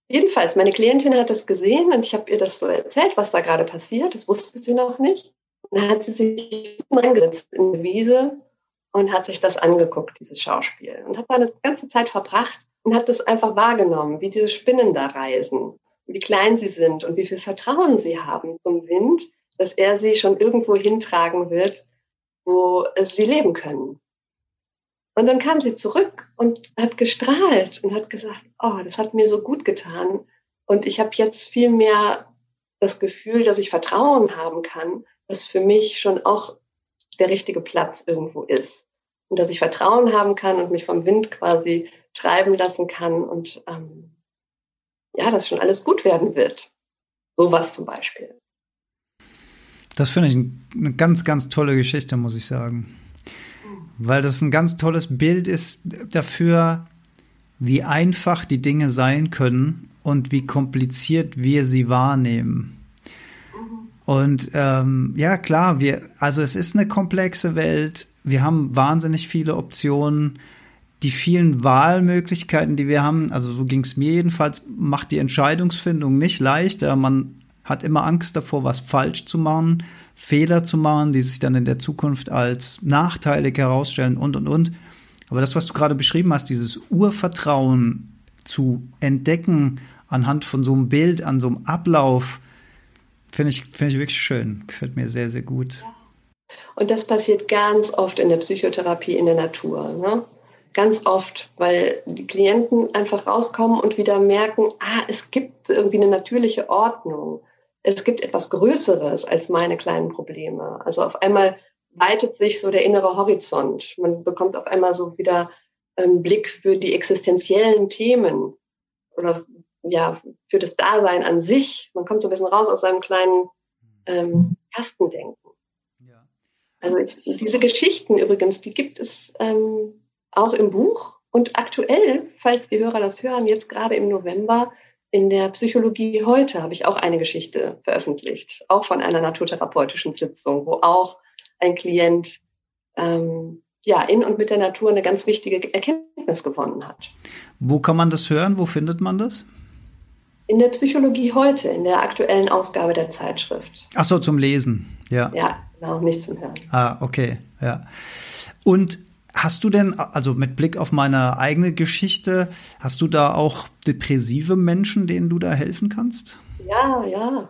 Jedenfalls, meine Klientin hat das gesehen und ich habe ihr das so erzählt, was da gerade passiert. Das wusste sie noch nicht. Dann hat sie sich reingesetzt in die Wiese und hat sich das angeguckt, dieses Schauspiel. Und hat da eine ganze Zeit verbracht und hat das einfach wahrgenommen, wie diese Spinnen da reisen, wie klein sie sind und wie viel Vertrauen sie haben zum Wind, dass er sie schon irgendwo hintragen wird, wo sie leben können. Und dann kam sie zurück und hat gestrahlt und hat gesagt, oh, das hat mir so gut getan. Und ich habe jetzt viel mehr das Gefühl, dass ich Vertrauen haben kann, dass für mich schon auch der richtige Platz irgendwo ist. Und dass ich Vertrauen haben kann und mich vom Wind quasi treiben lassen kann und ähm, ja, dass schon alles gut werden wird. Sowas zum Beispiel. Das finde ich eine ganz, ganz tolle Geschichte, muss ich sagen. Weil das ein ganz tolles Bild ist dafür, wie einfach die Dinge sein können und wie kompliziert wir sie wahrnehmen. Und ähm, ja, klar, wir, also es ist eine komplexe Welt. Wir haben wahnsinnig viele Optionen. Die vielen Wahlmöglichkeiten, die wir haben, also so ging es mir jedenfalls, macht die Entscheidungsfindung nicht leichter. Man hat immer Angst davor, was falsch zu machen, Fehler zu machen, die sich dann in der Zukunft als nachteilig herausstellen und, und, und. Aber das, was du gerade beschrieben hast, dieses Urvertrauen zu entdecken anhand von so einem Bild, an so einem Ablauf, Finde ich, finde ich wirklich schön. Gefällt mir sehr, sehr gut. Und das passiert ganz oft in der Psychotherapie in der Natur. Ne? Ganz oft, weil die Klienten einfach rauskommen und wieder merken, ah, es gibt irgendwie eine natürliche Ordnung. Es gibt etwas Größeres als meine kleinen Probleme. Also auf einmal weitet sich so der innere Horizont. Man bekommt auf einmal so wieder einen Blick für die existenziellen Themen oder ja, für das Dasein an sich. Man kommt so ein bisschen raus aus seinem kleinen ähm, Kastendenken. Ja. Also ich, diese Geschichten übrigens, die gibt es ähm, auch im Buch und aktuell, falls die Hörer das hören, jetzt gerade im November in der Psychologie heute habe ich auch eine Geschichte veröffentlicht, auch von einer naturtherapeutischen Sitzung, wo auch ein Klient ähm, ja, in und mit der Natur eine ganz wichtige Erkenntnis gewonnen hat. Wo kann man das hören? Wo findet man das? In der Psychologie heute, in der aktuellen Ausgabe der Zeitschrift. Ach so, zum Lesen, ja. Ja, genau, nicht zum Hören. Ah, okay, ja. Und hast du denn, also mit Blick auf meine eigene Geschichte, hast du da auch depressive Menschen, denen du da helfen kannst? Ja, ja.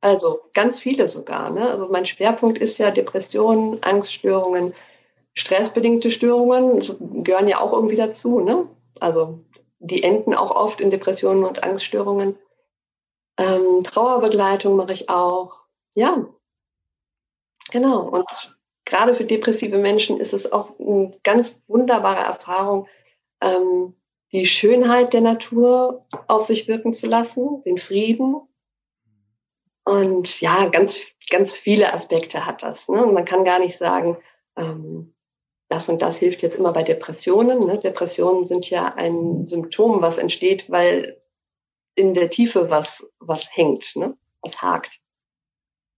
Also ganz viele sogar. Ne? Also mein Schwerpunkt ist ja Depressionen, Angststörungen, stressbedingte Störungen gehören ja auch irgendwie dazu. Ne? Also die enden auch oft in Depressionen und Angststörungen. Ähm, Trauerbegleitung mache ich auch. Ja, genau. Und gerade für depressive Menschen ist es auch eine ganz wunderbare Erfahrung, ähm, die Schönheit der Natur auf sich wirken zu lassen, den Frieden. Und ja, ganz, ganz viele Aspekte hat das. Ne? Und man kann gar nicht sagen, ähm, das und das hilft jetzt immer bei Depressionen. Ne? Depressionen sind ja ein Symptom, was entsteht, weil in der Tiefe was, was hängt, ne? was hakt.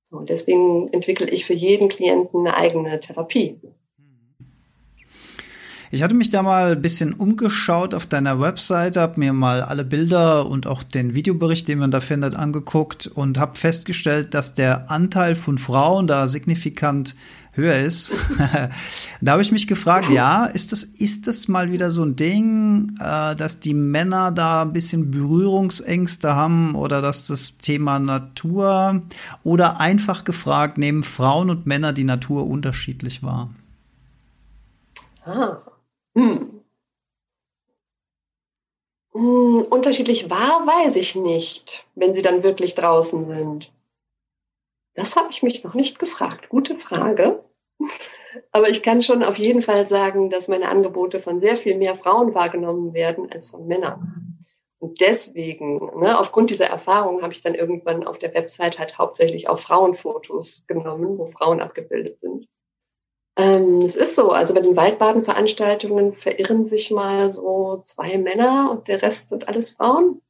So, deswegen entwickle ich für jeden Klienten eine eigene Therapie. Ich hatte mich da mal ein bisschen umgeschaut auf deiner Webseite, habe mir mal alle Bilder und auch den Videobericht, den man da findet, angeguckt und habe festgestellt, dass der Anteil von Frauen da signifikant höher ist. da habe ich mich gefragt, ja, ist das, ist das mal wieder so ein Ding, äh, dass die Männer da ein bisschen Berührungsängste haben oder dass das Thema Natur oder einfach gefragt, nehmen Frauen und Männer die Natur unterschiedlich wahr? Ah. Hm. Hm, unterschiedlich wahr, weiß ich nicht, wenn sie dann wirklich draußen sind. Das habe ich mich noch nicht gefragt. Gute Frage. Aber ich kann schon auf jeden Fall sagen, dass meine Angebote von sehr viel mehr Frauen wahrgenommen werden als von Männern. Und deswegen, ne, aufgrund dieser Erfahrung, habe ich dann irgendwann auf der Website halt hauptsächlich auch Frauenfotos genommen, wo Frauen abgebildet sind. Ähm, es ist so, also bei den Waldbadenveranstaltungen verirren sich mal so zwei Männer und der Rest sind alles Frauen.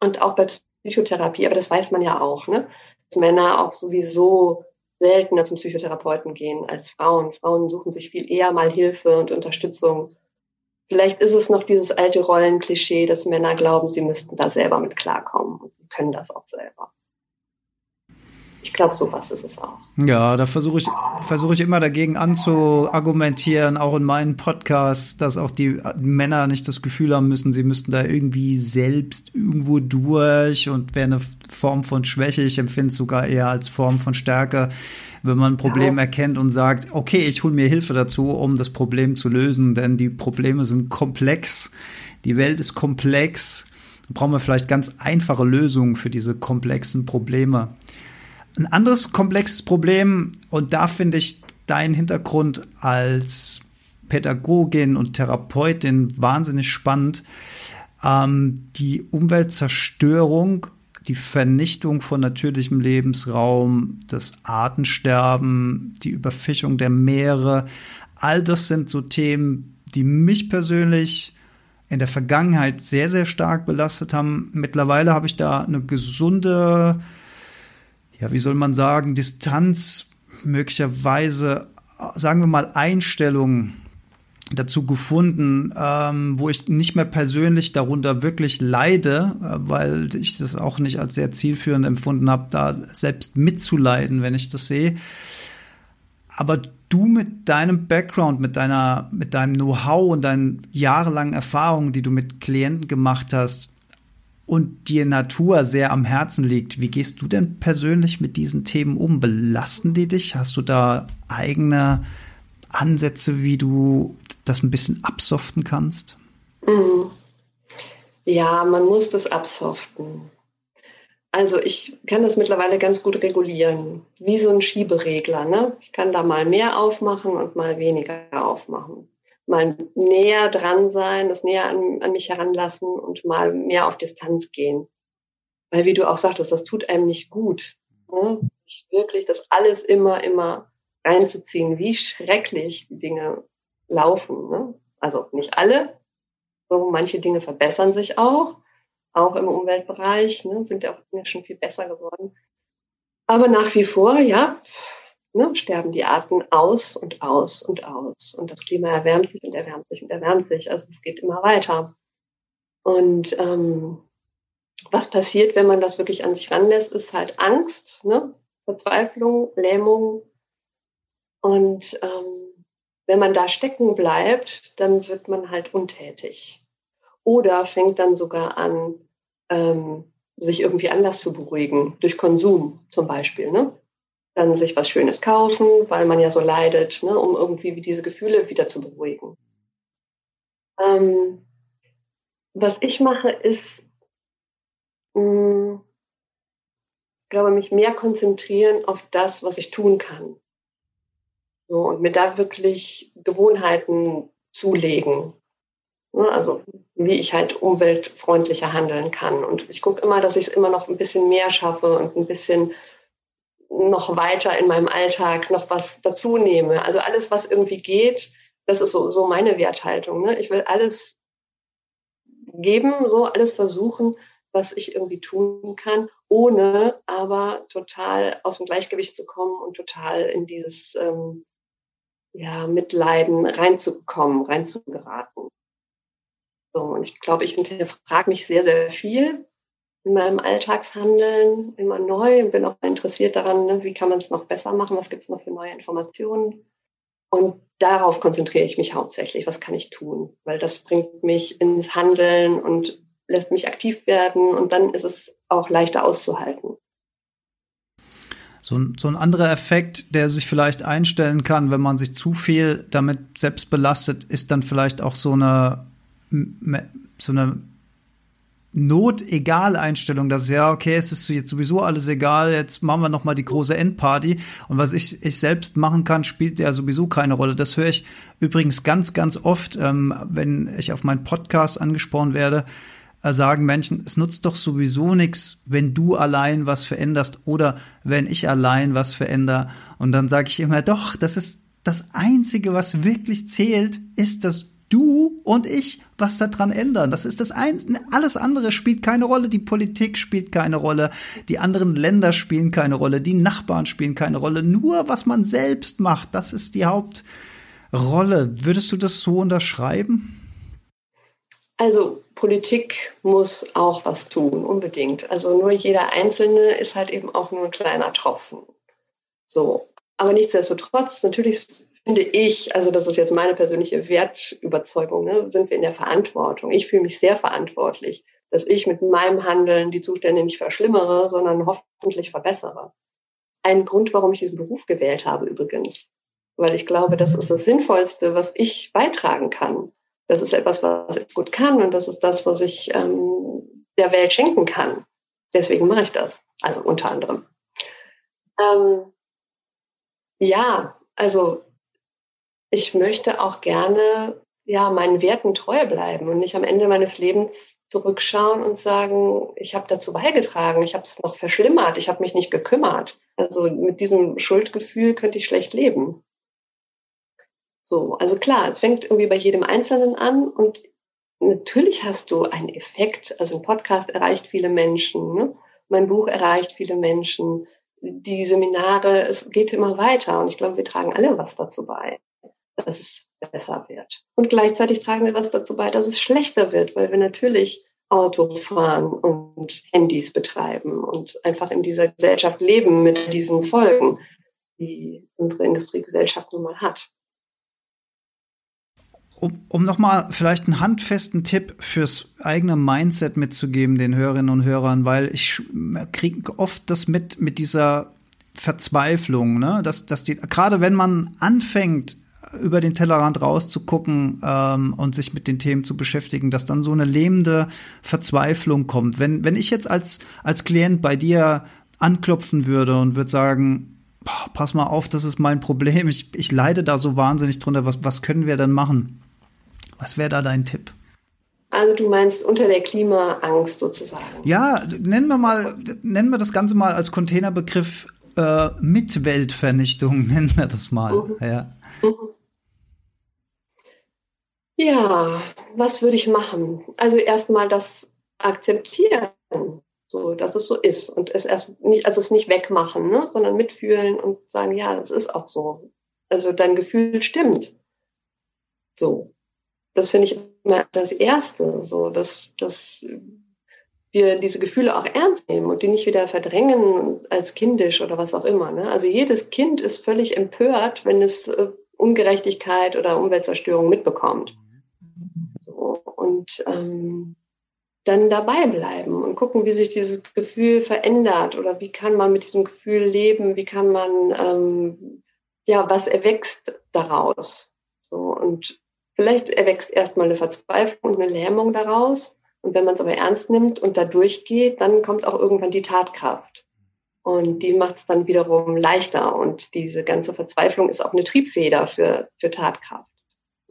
Und auch bei Psychotherapie, aber das weiß man ja auch, ne? Dass Männer auch sowieso seltener zum Psychotherapeuten gehen als Frauen. Frauen suchen sich viel eher mal Hilfe und Unterstützung. Vielleicht ist es noch dieses alte Rollenklischee, dass Männer glauben, sie müssten da selber mit klarkommen und sie können das auch selber. Ich glaube, sowas ist es auch. Ja, da versuche ich, versuche ich immer dagegen anzuargumentieren, auch in meinen Podcasts, dass auch die Männer nicht das Gefühl haben müssen, sie müssten da irgendwie selbst irgendwo durch und wäre eine Form von Schwäche. Ich empfinde es sogar eher als Form von Stärke, wenn man ein Problem ja. erkennt und sagt, okay, ich hole mir Hilfe dazu, um das Problem zu lösen, denn die Probleme sind komplex, die Welt ist komplex. Brauchen wir vielleicht ganz einfache Lösungen für diese komplexen Probleme. Ein anderes komplexes Problem, und da finde ich deinen Hintergrund als Pädagogin und Therapeutin wahnsinnig spannend, ähm, die Umweltzerstörung, die Vernichtung von natürlichem Lebensraum, das Artensterben, die Überfischung der Meere, all das sind so Themen, die mich persönlich in der Vergangenheit sehr, sehr stark belastet haben. Mittlerweile habe ich da eine gesunde ja, wie soll man sagen, Distanz, möglicherweise, sagen wir mal, Einstellung dazu gefunden, ähm, wo ich nicht mehr persönlich darunter wirklich leide, äh, weil ich das auch nicht als sehr zielführend empfunden habe, da selbst mitzuleiden, wenn ich das sehe. Aber du mit deinem Background, mit deiner, mit deinem Know-how und deinen jahrelangen Erfahrungen, die du mit Klienten gemacht hast, und dir Natur sehr am Herzen liegt, wie gehst du denn persönlich mit diesen Themen um? Belasten die dich? Hast du da eigene Ansätze, wie du das ein bisschen absoften kannst? Mhm. Ja, man muss das absoften. Also ich kann das mittlerweile ganz gut regulieren, wie so ein Schieberegler. Ne? Ich kann da mal mehr aufmachen und mal weniger aufmachen mal näher dran sein, das näher an, an mich heranlassen und mal mehr auf Distanz gehen. Weil wie du auch sagtest, das tut einem nicht gut. Ne? Wirklich das alles immer, immer reinzuziehen, wie schrecklich die Dinge laufen. Ne? Also nicht alle, so manche Dinge verbessern sich auch, auch im Umweltbereich, ne? sind ja auch schon viel besser geworden. Aber nach wie vor, ja, ne, sterben die Arten aus und aus und aus. Und das Klima erwärmt sich und erwärmt sich und erwärmt sich. Also es geht immer weiter. Und ähm, was passiert, wenn man das wirklich an sich ranlässt, ist halt Angst, ne? Verzweiflung, Lähmung. Und ähm, wenn man da stecken bleibt, dann wird man halt untätig. Oder fängt dann sogar an, ähm, sich irgendwie anders zu beruhigen, durch Konsum zum Beispiel. Ne? Dann sich was Schönes kaufen, weil man ja so leidet, ne? um irgendwie diese Gefühle wieder zu beruhigen. Ähm, was ich mache, ist, mh, hm, glaube mich mehr konzentrieren auf das, was ich tun kann. So, und mir da wirklich Gewohnheiten zulegen. Ne, also wie ich halt umweltfreundlicher handeln kann. Und ich gucke immer, dass ich es immer noch ein bisschen mehr schaffe und ein bisschen noch weiter in meinem Alltag noch was dazu nehme. Also alles, was irgendwie geht, das ist so, so meine Werthaltung. Ne? Ich will alles geben, so alles versuchen, was ich irgendwie tun kann, ohne aber total aus dem Gleichgewicht zu kommen und total in dieses ähm, ja, Mitleiden reinzukommen, reinzugeraten. So, und ich glaube, ich hinterfrage mich sehr, sehr viel in meinem Alltagshandeln immer neu und bin auch interessiert daran, ne, wie kann man es noch besser machen, was gibt es noch für neue Informationen. Und darauf konzentriere ich mich hauptsächlich, was kann ich tun, weil das bringt mich ins Handeln und lässt mich aktiv werden und dann ist es auch leichter auszuhalten. So ein, so ein anderer Effekt, der sich vielleicht einstellen kann, wenn man sich zu viel damit selbst belastet, ist dann vielleicht auch so eine so eine Not-Egal-Einstellung, dass ja, okay, es ist jetzt sowieso alles egal, jetzt machen wir noch mal die große Endparty und was ich, ich selbst machen kann, spielt ja sowieso keine Rolle. Das höre ich übrigens ganz, ganz oft, ähm, wenn ich auf meinen Podcast angesprochen werde, äh, sagen Menschen, es nutzt doch sowieso nichts, wenn du allein was veränderst oder wenn ich allein was verändere. Und dann sage ich immer, doch, das ist das Einzige, was wirklich zählt, ist, dass du und ich was daran ändern. Das ist das ein, alles andere spielt keine Rolle. Die Politik spielt keine Rolle. Die anderen Länder spielen keine Rolle. Die Nachbarn spielen keine Rolle. Nur was man selbst macht, das ist die Hauptrolle. Würdest du das so unterschreiben? Also Politik muss auch was tun, unbedingt. Also nur jeder Einzelne ist halt eben auch nur ein kleiner Tropfen. So. Aber nichtsdestotrotz, natürlich finde ich, also das ist jetzt meine persönliche Wertüberzeugung, ne, sind wir in der Verantwortung. Ich fühle mich sehr verantwortlich, dass ich mit meinem Handeln die Zustände nicht verschlimmere, sondern hoffentlich verbessere. Ein Grund, warum ich diesen Beruf gewählt habe übrigens, weil ich glaube, das ist das Sinnvollste, was ich beitragen kann. Das ist etwas, was ich gut kann und das ist das, was ich ähm, der Welt schenken kann. Deswegen mache ich das, also unter anderem. Ähm, ja, also ich möchte auch gerne ja meinen Werten treu bleiben und nicht am Ende meines Lebens zurückschauen und sagen, ich habe dazu beigetragen, ich habe es noch verschlimmert, ich habe mich nicht gekümmert. Also mit diesem Schuldgefühl könnte ich schlecht leben. So, also klar, es fängt irgendwie bei jedem Einzelnen an und natürlich hast du einen Effekt. Also ein Podcast erreicht viele Menschen, ne? mein Buch erreicht viele Menschen, die Seminare, es geht immer weiter und ich glaube, wir tragen alle was dazu bei dass es besser wird. Und gleichzeitig tragen wir was dazu bei, dass es schlechter wird, weil wir natürlich Auto fahren und Handys betreiben und einfach in dieser Gesellschaft leben mit diesen Folgen, die unsere Industriegesellschaft nun mal hat. Um, um nochmal vielleicht einen handfesten Tipp fürs eigene Mindset mitzugeben den Hörerinnen und Hörern, weil ich kriege oft das mit, mit dieser Verzweiflung, ne? dass, dass die, gerade wenn man anfängt, über den Tellerrand rauszugucken ähm, und sich mit den Themen zu beschäftigen, dass dann so eine lähmende Verzweiflung kommt. Wenn, wenn ich jetzt als, als Klient bei dir anklopfen würde und würde sagen, boah, pass mal auf, das ist mein Problem, ich, ich leide da so wahnsinnig drunter, was, was können wir denn machen? Was wäre da dein Tipp? Also du meinst unter der Klimaangst sozusagen. Ja, nennen wir mal, nennen wir das Ganze mal als Containerbegriff äh, Mitweltvernichtung, nennen wir das mal. Mhm. Ja. Mhm. Ja, was würde ich machen? Also erstmal das akzeptieren. So, dass es so ist und es erst nicht, also es nicht wegmachen, ne, sondern mitfühlen und sagen, ja, das ist auch so. Also dein Gefühl stimmt. So. Das finde ich immer das Erste, so, dass, dass wir diese Gefühle auch ernst nehmen und die nicht wieder verdrängen als kindisch oder was auch immer. Ne? Also jedes Kind ist völlig empört, wenn es äh, Ungerechtigkeit oder Umweltzerstörung mitbekommt. So, und ähm, dann dabei bleiben und gucken, wie sich dieses Gefühl verändert oder wie kann man mit diesem Gefühl leben, wie kann man, ähm, ja, was erwächst daraus. So, und vielleicht erwächst erstmal eine Verzweiflung und eine Lähmung daraus. Und wenn man es aber ernst nimmt und da durchgeht, dann kommt auch irgendwann die Tatkraft. Und die macht es dann wiederum leichter. Und diese ganze Verzweiflung ist auch eine Triebfeder für, für Tatkraft,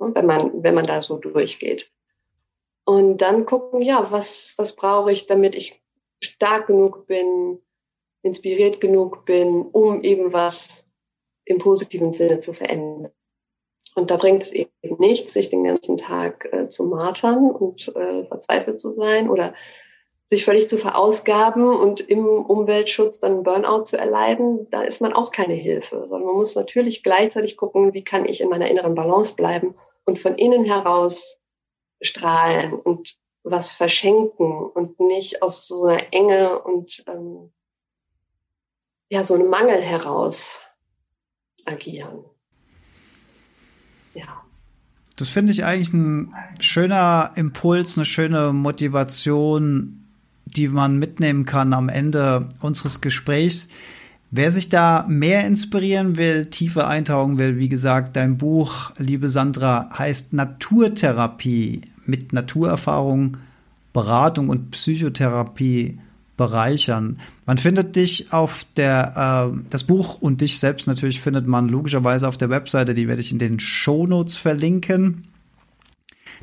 wenn man, wenn man da so durchgeht. Und dann gucken, ja, was, was brauche ich, damit ich stark genug bin, inspiriert genug bin, um eben was im positiven Sinne zu verändern. Und da bringt es eben nichts, sich den ganzen Tag äh, zu martern und äh, verzweifelt zu sein oder sich völlig zu verausgaben und im Umweltschutz dann Burnout zu erleiden, da ist man auch keine Hilfe, sondern man muss natürlich gleichzeitig gucken, wie kann ich in meiner inneren Balance bleiben und von innen heraus strahlen und was verschenken und nicht aus so einer Enge und ähm, ja, so einem Mangel heraus agieren. Ja. Das finde ich eigentlich ein schöner Impuls, eine schöne Motivation, die man mitnehmen kann am Ende unseres Gesprächs. Wer sich da mehr inspirieren will, tiefer eintauchen will, wie gesagt, dein Buch, liebe Sandra, heißt Naturtherapie mit Naturerfahrung, Beratung und Psychotherapie bereichern. Man findet dich auf der, äh, das Buch und dich selbst natürlich findet man logischerweise auf der Webseite, die werde ich in den Shownotes verlinken.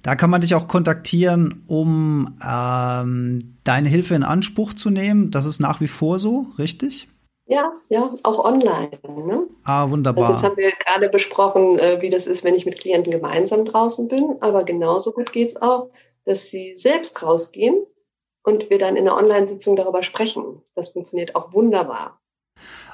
Da kann man dich auch kontaktieren, um ähm, deine Hilfe in Anspruch zu nehmen. Das ist nach wie vor so, richtig? Ja, ja, auch online. Ne? Ah, wunderbar. Also jetzt haben wir gerade besprochen, äh, wie das ist, wenn ich mit Klienten gemeinsam draußen bin. Aber genauso gut geht es auch, dass sie selbst rausgehen und wir dann in der Online-Sitzung darüber sprechen. Das funktioniert auch wunderbar.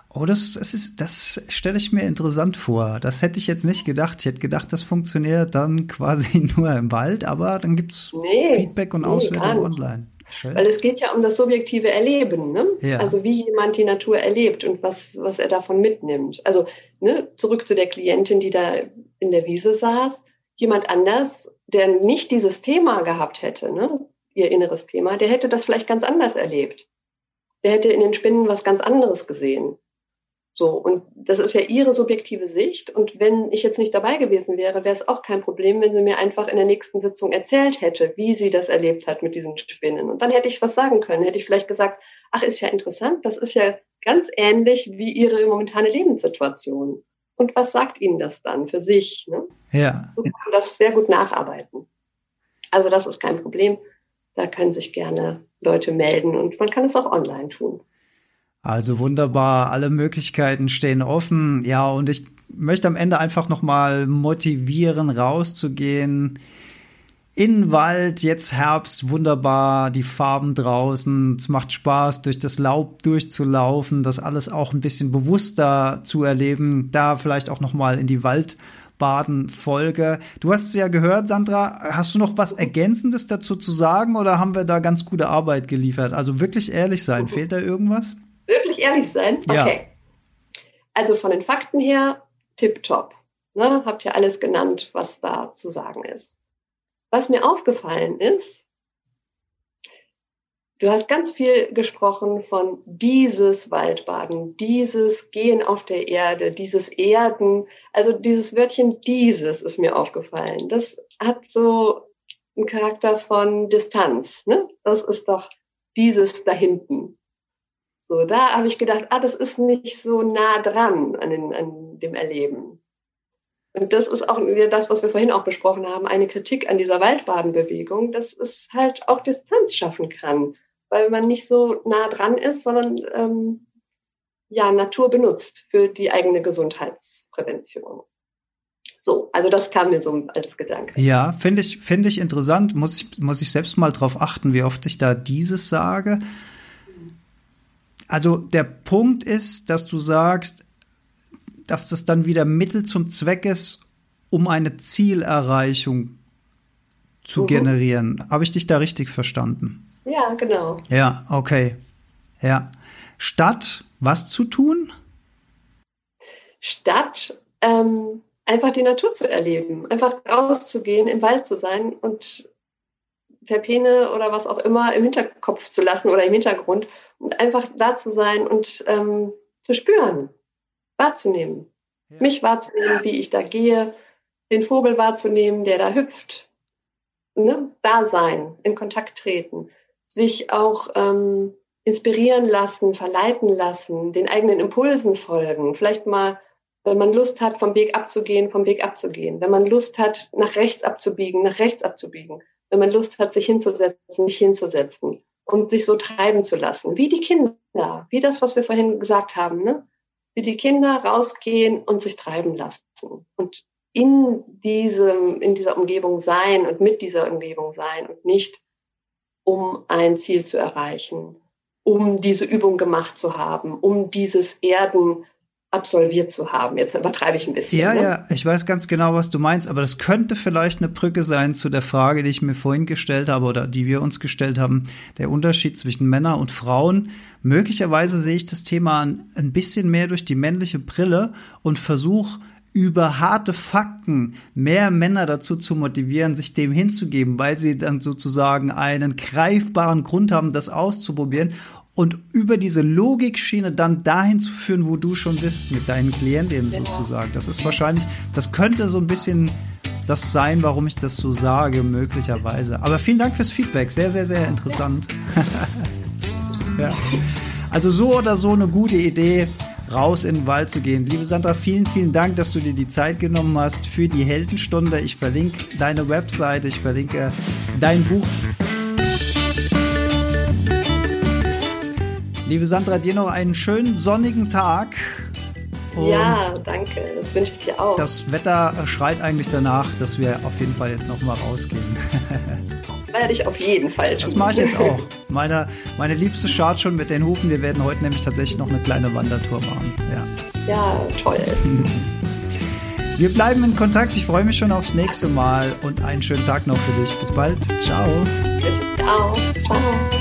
Oh, das, das ist, das stelle ich mir interessant vor. Das hätte ich jetzt nicht gedacht. Ich hätte gedacht, das funktioniert dann quasi nur im Wald, aber dann gibt es nee, Feedback und nee, Auswertung online. Schön. Weil es geht ja um das subjektive Erleben, ne? Ja. Also wie jemand die Natur erlebt und was, was er davon mitnimmt. Also ne, zurück zu der Klientin, die da in der Wiese saß. Jemand anders, der nicht dieses Thema gehabt hätte, ne, ihr inneres Thema, der hätte das vielleicht ganz anders erlebt. Der hätte in den Spinnen was ganz anderes gesehen. So, und das ist ja ihre subjektive Sicht. Und wenn ich jetzt nicht dabei gewesen wäre, wäre es auch kein Problem, wenn sie mir einfach in der nächsten Sitzung erzählt hätte, wie sie das erlebt hat mit diesen Spinnen. Und dann hätte ich was sagen können. Hätte ich vielleicht gesagt, ach, ist ja interessant, das ist ja ganz ähnlich wie ihre momentane Lebenssituation. Und was sagt ihnen das dann für sich? Ne? Ja. So kann man das sehr gut nacharbeiten. Also das ist kein Problem. Da können sich gerne Leute melden und man kann es auch online tun. Also wunderbar, alle Möglichkeiten stehen offen. Ja, und ich möchte am Ende einfach nochmal motivieren, rauszugehen. In Wald, jetzt Herbst, wunderbar, die Farben draußen. Es macht Spaß, durch das Laub durchzulaufen, das alles auch ein bisschen bewusster zu erleben. Da vielleicht auch nochmal in die Waldbaden-Folge. Du hast es ja gehört, Sandra. Hast du noch was Ergänzendes dazu zu sagen oder haben wir da ganz gute Arbeit geliefert? Also wirklich ehrlich sein, fehlt da irgendwas? Wirklich ehrlich sein? Okay. Ja. Also von den Fakten her, tipptopp. Ne? Habt ihr alles genannt, was da zu sagen ist. Was mir aufgefallen ist, du hast ganz viel gesprochen von dieses Waldbaden, dieses Gehen auf der Erde, dieses Erden. Also dieses Wörtchen dieses ist mir aufgefallen. Das hat so einen Charakter von Distanz. Ne? Das ist doch dieses da hinten. So, da habe ich gedacht, ah, das ist nicht so nah dran an, den, an dem Erleben. Und das ist auch das, was wir vorhin auch besprochen haben, eine Kritik an dieser Waldbadenbewegung, dass es halt auch Distanz schaffen kann, weil man nicht so nah dran ist, sondern ähm, ja, Natur benutzt für die eigene Gesundheitsprävention. So, also das kam mir so als Gedanke. Ja, finde ich, finde ich interessant. Muss ich, muss ich selbst mal drauf achten, wie oft ich da dieses sage. Also der Punkt ist, dass du sagst, dass das dann wieder Mittel zum Zweck ist, um eine Zielerreichung zu mhm. generieren. Habe ich dich da richtig verstanden? Ja, genau. Ja, okay. Ja. Statt was zu tun? Statt ähm, einfach die Natur zu erleben, einfach rauszugehen, im Wald zu sein und Terpene oder was auch immer im Hinterkopf zu lassen oder im Hintergrund und einfach da zu sein und ähm, zu spüren, wahrzunehmen. Ja. Mich wahrzunehmen, wie ich da gehe, den Vogel wahrzunehmen, der da hüpft. Ne? Da sein, in Kontakt treten, sich auch ähm, inspirieren lassen, verleiten lassen, den eigenen Impulsen folgen, vielleicht mal wenn man Lust hat, vom Weg abzugehen, vom Weg abzugehen. Wenn man Lust hat, nach rechts abzubiegen, nach rechts abzubiegen. Wenn man Lust hat, sich hinzusetzen, sich hinzusetzen und sich so treiben zu lassen. Wie die Kinder, wie das, was wir vorhin gesagt haben, ne? Wie die Kinder rausgehen und sich treiben lassen und in diesem, in dieser Umgebung sein und mit dieser Umgebung sein und nicht um ein Ziel zu erreichen, um diese Übung gemacht zu haben, um dieses Erden absolviert zu haben. Jetzt übertreibe ich ein bisschen. Ja, ne? ja, ich weiß ganz genau, was du meinst, aber das könnte vielleicht eine Brücke sein zu der Frage, die ich mir vorhin gestellt habe oder die wir uns gestellt haben, der Unterschied zwischen Männern und Frauen. Möglicherweise sehe ich das Thema ein bisschen mehr durch die männliche Brille und versuche über harte Fakten mehr Männer dazu zu motivieren, sich dem hinzugeben, weil sie dann sozusagen einen greifbaren Grund haben, das auszuprobieren und über diese Logikschiene dann dahin zu führen, wo du schon bist mit deinen Klientinnen genau. sozusagen. Das ist wahrscheinlich, das könnte so ein bisschen das sein, warum ich das so sage, möglicherweise. Aber vielen Dank fürs Feedback, sehr, sehr, sehr interessant. ja. Also so oder so eine gute Idee, raus in den Wald zu gehen. Liebe Sandra, vielen, vielen Dank, dass du dir die Zeit genommen hast für die Heldenstunde. Ich verlinke deine Webseite, ich verlinke dein Buch. Liebe Sandra, dir noch einen schönen sonnigen Tag. Und ja, danke. Das wünsche ich dir auch. Das Wetter schreit eigentlich danach, dass wir auf jeden Fall jetzt noch mal rausgehen. Werde ich auf jeden Fall tun. Das mache ich jetzt auch. Meine, meine Liebste schart schon mit den Hufen. Wir werden heute nämlich tatsächlich noch eine kleine Wandertour machen. Ja, ja toll. Wir bleiben in Kontakt. Ich freue mich schon aufs nächste Mal und einen schönen Tag noch für dich. Bis bald. Ciao. Ciao. Ciao.